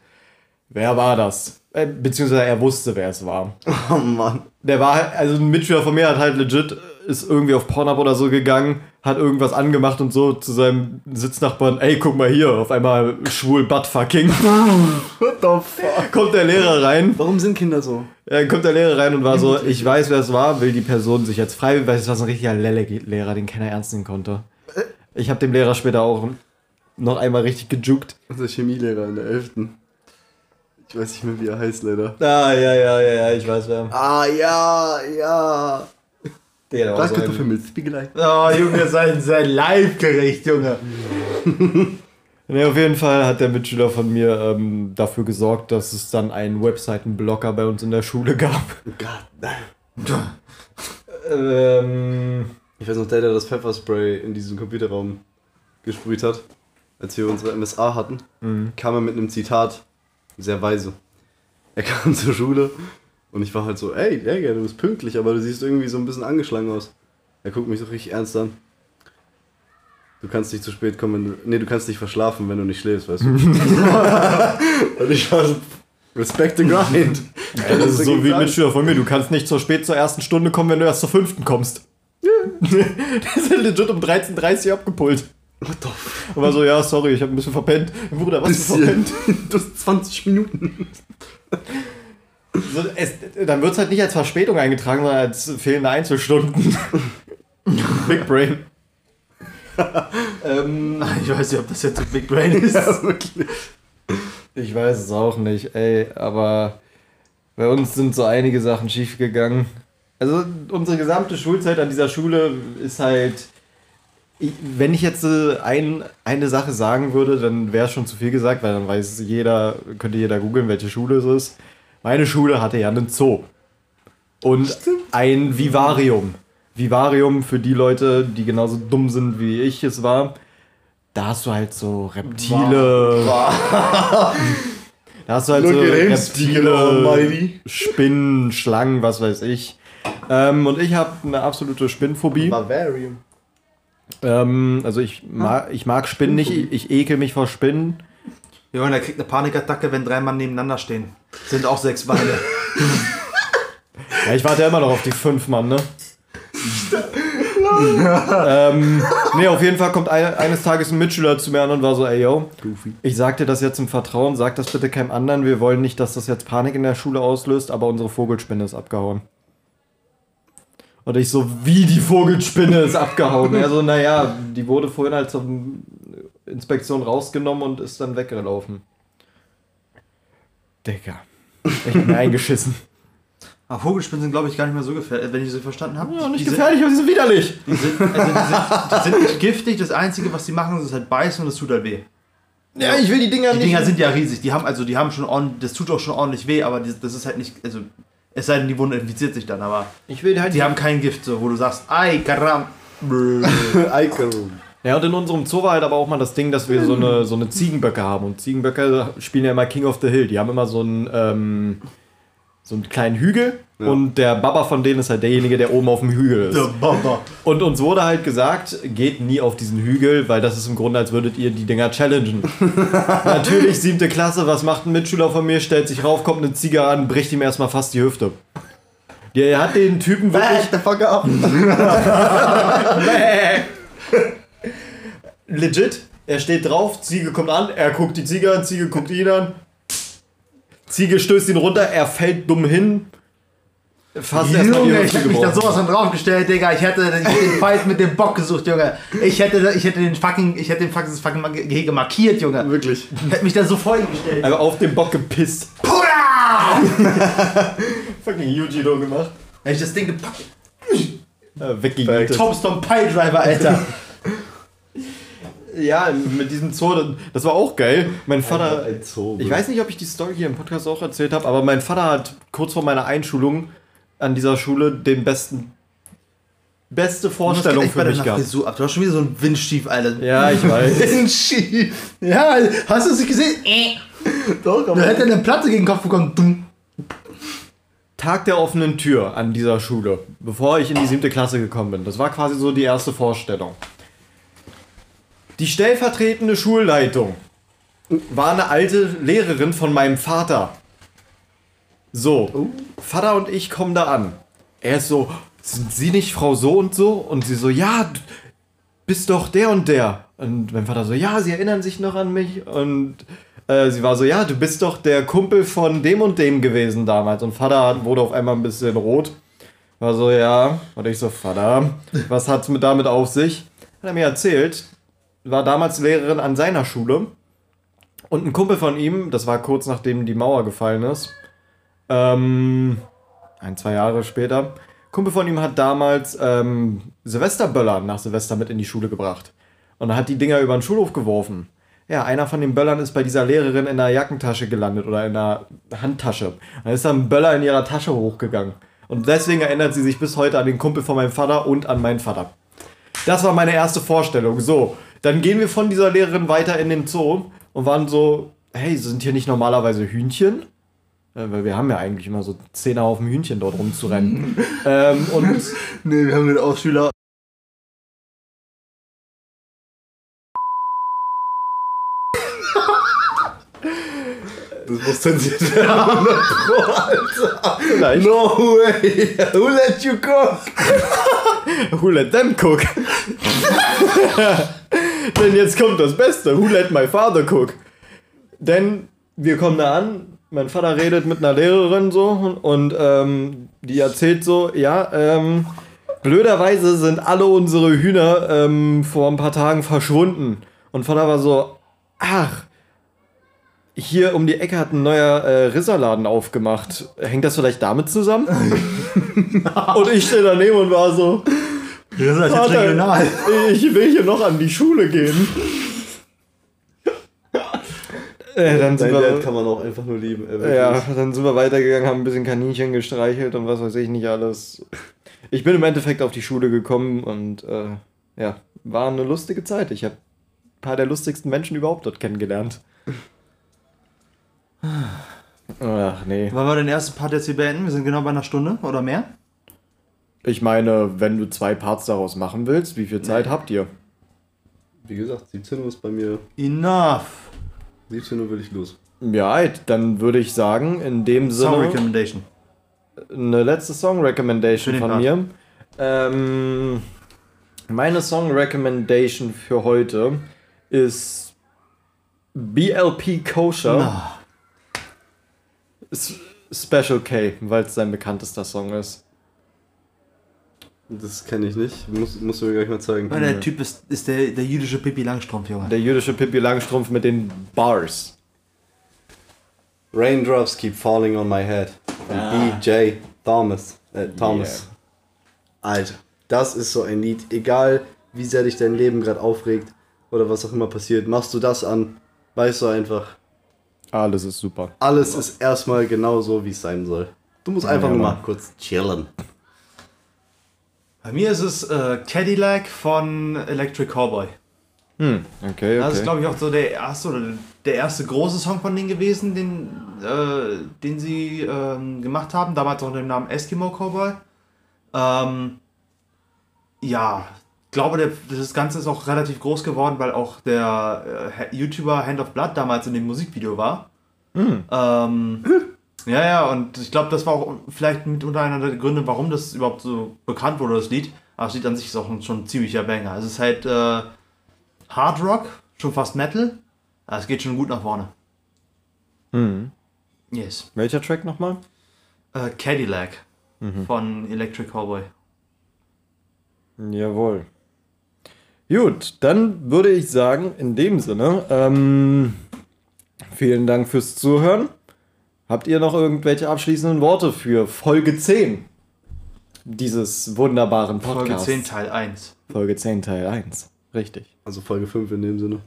Wer war das? Äh, beziehungsweise er wusste, wer es war. Oh Mann. Der war, also ein Mitschüler von mir hat halt legit ist irgendwie auf Pornhub oder so gegangen, hat irgendwas angemacht und so zu seinem Sitznachbarn, ey, guck mal hier, auf einmal schwul Buttfucking. What the fuck? Kommt der Lehrer rein. Warum sind Kinder so? Ja, kommt der Lehrer rein und war so, ich weiß, wer es war, will die Person sich jetzt frei, weil es war so ein richtiger Lelle-Lehrer, den keiner ernst nehmen konnte. Ich habe dem Lehrer später auch noch einmal richtig gejuckt. Unser Chemielehrer in der 11. Ich weiß nicht mehr, wie er heißt, leider. Ah, ja, ja, ja, ja, ich weiß wer. Ah, ja, ja. Der so dafür mit Spiegelei. Oh, Junge, sein, sein Leibgericht, Junge. Ne, auf jeden Fall hat der Mitschüler von mir ähm, dafür gesorgt, dass es dann einen Webseitenblocker bei uns in der Schule gab. God ähm, Ich weiß noch, der, der das Pfefferspray in diesem Computerraum gesprüht hat, als wir unsere MSA hatten, kam er mit einem Zitat, sehr weise. Er kam zur Schule und ich war halt so, ey, Digga, du bist pünktlich, aber du siehst irgendwie so ein bisschen angeschlagen aus. Er guckt mich so richtig ernst an. Du kannst nicht zu spät kommen, wenn du. Nee, du kannst nicht verschlafen, wenn du nicht schläfst, weißt du? und ich war so, Respect the grind. ja, das ist so wie ein Mitschüler von mir, du kannst nicht so spät zur ersten Stunde kommen, wenn du erst zur fünften kommst. der ist legit um 13.30 Uhr abgepult. What the f Und war so, ja, sorry, ich habe ein bisschen verpennt. Bruder, was Bisschen. verpennt? Du hast 20 Minuten. So, es, dann wird es halt nicht als Verspätung eingetragen, sondern als fehlende Einzelstunden. Big Brain. ähm, Ich weiß nicht, ob das jetzt so Big Brain ist. Ja, wirklich. ich weiß es auch nicht, ey, aber bei uns sind so einige Sachen schiefgegangen. Also unsere gesamte Schulzeit an dieser Schule ist halt. Ich, wenn ich jetzt äh, ein, eine Sache sagen würde, dann wäre es schon zu viel gesagt, weil dann weiß jeder, könnte jeder googeln, welche Schule es ist. Meine Schule hatte ja einen Zoo. Und ein Vivarium. Vivarium für die Leute, die genauso dumm sind wie ich es war. Da hast du halt so Reptile. Da hast du halt so Look Spieler Reptile. Spinnen, Schlangen, was weiß ich. Ähm, und ich habe eine absolute Spinnenphobie. Bavarium. Ähm, also ich mag, ich mag Spinnen nicht, ich, ich ekel mich vor Spinnen. Junge, der kriegt eine Panikattacke, wenn drei Mann nebeneinander stehen. Sind auch sechs Beine. Ja, ich warte ja immer noch auf die fünf Mann, ne? ähm, nee, auf jeden Fall kommt ein, eines Tages ein Mitschüler zu mir an und war so, ey yo, Goofy. ich sag dir das jetzt im Vertrauen, sag das bitte keinem anderen, wir wollen nicht, dass das jetzt Panik in der Schule auslöst, aber unsere Vogelspinne ist abgehauen. Und ich so, wie die Vogelspinne ist abgehauen? Er so, naja, die wurde vorhin halt zur Inspektion rausgenommen und ist dann weggelaufen. Digga. Ich hab mir eingeschissen. Aber Vogelspinnen sind, glaube ich, gar nicht mehr so gefährlich, wenn ich sie verstanden habe. Ja, nicht die gefährlich, aber sie sind widerlich. Sind, die, sind, also die, sind, die sind nicht giftig. Das Einzige, was sie machen, ist halt beißen und es tut halt weh. Ja, ich will die Dinger Die nicht. Dinger sind ja riesig. Die haben also, die haben schon ordentlich, das tut auch schon ordentlich weh, aber die, das ist halt nicht, also es sei denn, die Wunde infiziert sich dann, aber ich will halt die haben kein Gift, so, wo du sagst, ei, karam. Icon. Ja, und in unserem Zoo war halt aber auch mal das Ding, dass wir so eine, so eine Ziegenböcke haben. Und Ziegenböcke spielen ja immer King of the Hill. Die haben immer so einen, ähm, so einen kleinen Hügel. Ja. Und der Baba von denen ist halt derjenige, der oben auf dem Hügel ist. Baba. Und uns wurde halt gesagt, geht nie auf diesen Hügel, weil das ist im Grunde, als würdet ihr die Dinger challengen. Natürlich, siebte Klasse, was macht ein Mitschüler von mir? Stellt sich rauf, kommt eine Ziege an, bricht ihm erstmal fast die Hüfte. Der hat den Typen wirklich. the fuck up. Legit, er steht drauf, Ziege kommt an, er guckt die Ziege an, Ziege guckt ihn an. Ziege stößt ihn runter, er fällt dumm hin. Fast Junge, ich hätte mich da sowas von draufgestellt, Digga. Ich hätte den Fight mit dem Bock gesucht, Junge. Ich hätte, ich hätte den fucking, ich hätte den fucking, fucking Gehege markiert, Junge. Wirklich. Ich hätte mich da so vor ihn gestellt. Aber auf den Bock gepisst. Pura! Fucking Yujido gemacht. Hätte ich das Ding gepackt. Äh, weggejietet. Topstone Pile Driver, Alter. Ja, mit diesem Zoo, das war auch geil. Mein Vater, Zoo. ich weiß nicht, ob ich die Story hier im Podcast auch erzählt habe, aber mein Vater hat kurz vor meiner Einschulung an dieser Schule den besten, beste Vorstellung für mich gehabt. Frisur ab. Du hast schon wieder so ein Windstief, Alter. Ja, ich weiß. Windschief. Ja, hast du es nicht gesehen? Äh. Doch, Da hätte er eine Platte gegen den Kopf bekommen. Dumm. Tag der offenen Tür an dieser Schule, bevor ich in die siebte Klasse gekommen bin. Das war quasi so die erste Vorstellung. Die stellvertretende Schulleitung war eine alte Lehrerin von meinem Vater. So, Vater und ich kommen da an. Er ist so, sind Sie nicht Frau so und so? Und sie so, ja, bist doch der und der. Und mein Vater so, ja, Sie erinnern sich noch an mich. Und äh, sie war so, ja, du bist doch der Kumpel von dem und dem gewesen damals. Und Vater wurde auf einmal ein bisschen rot. War so, ja. Und ich so, Vater, was hat's mit damit auf sich? Hat er mir erzählt, war damals Lehrerin an seiner Schule. Und ein Kumpel von ihm, das war kurz nachdem die Mauer gefallen ist, ähm, ein, zwei Jahre später, Kumpel von ihm hat damals ähm, Silvesterböller nach Silvester mit in die Schule gebracht. Und hat die Dinger über den Schulhof geworfen. Ja, einer von den Böllern ist bei dieser Lehrerin in der Jackentasche gelandet oder in der Handtasche. Dann ist da ein Böller in ihrer Tasche hochgegangen. Und deswegen erinnert sie sich bis heute an den Kumpel von meinem Vater und an meinen Vater. Das war meine erste Vorstellung. So, dann gehen wir von dieser Lehrerin weiter in den Zoo und waren so, hey, sind hier nicht normalerweise Hühnchen? Äh, weil wir haben ja eigentlich immer so Zehnerhaufen Hühnchen dort rumzurennen. ähm, und nee, wir haben den Ausschüler. Das muss zensiert werden. Pro, Alter. Vielleicht. No way. Who let you cook? Who let them cook? Denn jetzt kommt das Beste. Who let my father cook? Denn wir kommen da an, mein Vater redet mit einer Lehrerin so und ähm, die erzählt so, ja, ähm, blöderweise sind alle unsere Hühner ähm, vor ein paar Tagen verschwunden. Und Vater war so, ach, hier um die Ecke hat ein neuer äh, Risserladen aufgemacht. Hängt das vielleicht damit zusammen? und ich stehe daneben und war so, das ist jetzt regional. Ich will hier noch an die Schule gehen. Äh, dann sind wir, kann man auch einfach nur lieben. Äh, ja, dann sind wir weitergegangen, haben ein bisschen Kaninchen gestreichelt und was weiß ich nicht alles. Ich bin im Endeffekt auf die Schule gekommen und äh, ja, war eine lustige Zeit. Ich habe ein paar der lustigsten Menschen überhaupt dort kennengelernt. Ach nee. Wollen wir den ersten Part jetzt hier beenden? Wir sind genau bei einer Stunde oder mehr. Ich meine, wenn du zwei Parts daraus machen willst, wie viel Zeit nee. habt ihr? Wie gesagt, 17 Uhr ist bei mir. Enough! 17 Uhr will ich los. Ja, dann würde ich sagen, in dem Sinne. Song Recommendation. Eine letzte Song Recommendation von Part. mir. Ähm, meine Song Recommendation für heute ist BLP Kosher. No. Special K, weil es sein bekanntester Song ist. Das kenne ich nicht. Muss, musst du mir gleich mal zeigen. Weil der Typ ist, ist der, der jüdische Pippi Langstrumpf, Junge. Der jüdische Pippi Langstrumpf mit den Bars. Raindrops keep falling on my head. Von ah. BJ Thomas. Äh, Thomas. Yeah. Alter, das ist so ein Lied. Egal, wie sehr dich dein Leben gerade aufregt oder was auch immer passiert, machst du das an, weißt du einfach. Alles ist super. Alles ist erstmal genau so, wie es sein soll. Du musst einfach ja, nur mal kurz chillen. Bei mir ist es äh, Cadillac von Electric Cowboy. Hm, okay, okay. Das ist, glaube ich, auch so der erste oder der erste große Song von denen gewesen, den, äh, den sie ähm, gemacht haben. Damals unter dem Namen Eskimo Cowboy. Ähm, ja, glaube, der, das Ganze ist auch relativ groß geworden, weil auch der äh, YouTuber Hand of Blood damals in dem Musikvideo war. Hm. Ähm, ja, ja, und ich glaube, das war auch vielleicht mitunter einer der Gründe, warum das überhaupt so bekannt wurde, das Lied. Aber das Lied an sich ist auch schon ein ziemlicher Banger. Es ist halt äh, Hard Rock, schon fast Metal. Aber es geht schon gut nach vorne. Mhm. Yes. Welcher Track nochmal? Äh, Cadillac mhm. von Electric Cowboy. Jawohl. Gut, dann würde ich sagen, in dem Sinne, ähm, vielen Dank fürs Zuhören. Habt ihr noch irgendwelche abschließenden Worte für Folge 10 dieses wunderbaren Podcasts? Folge 10 Teil 1. Folge 10 Teil 1. Richtig. Also Folge 5 in dem Sinne.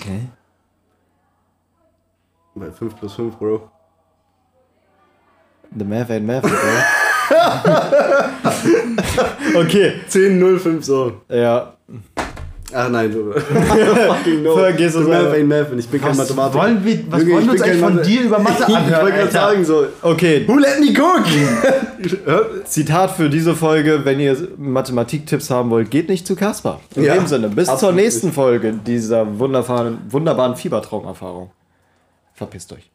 Okay. Weil 5 plus 5, Bro. The Math ain't Math, Bro. okay. 10, 0, 5 so. Ja. Ach nein, du. fucking no. Vergiss es Math ain't Math und ich bin kein Mathematiker. Wollen wir, was Junge, wollen wir uns eigentlich von dir über Mathe anhören? ich wollte gerade sagen so. Okay. Who let me cook? Zitat für diese Folge, wenn ihr Mathematik-Tipps haben wollt, geht nicht zu Kasper. In ja, dem Sinne, bis zur nächsten Folge dieser wunderbaren, wunderbaren Fiebertraumerfahrung. Verpisst euch.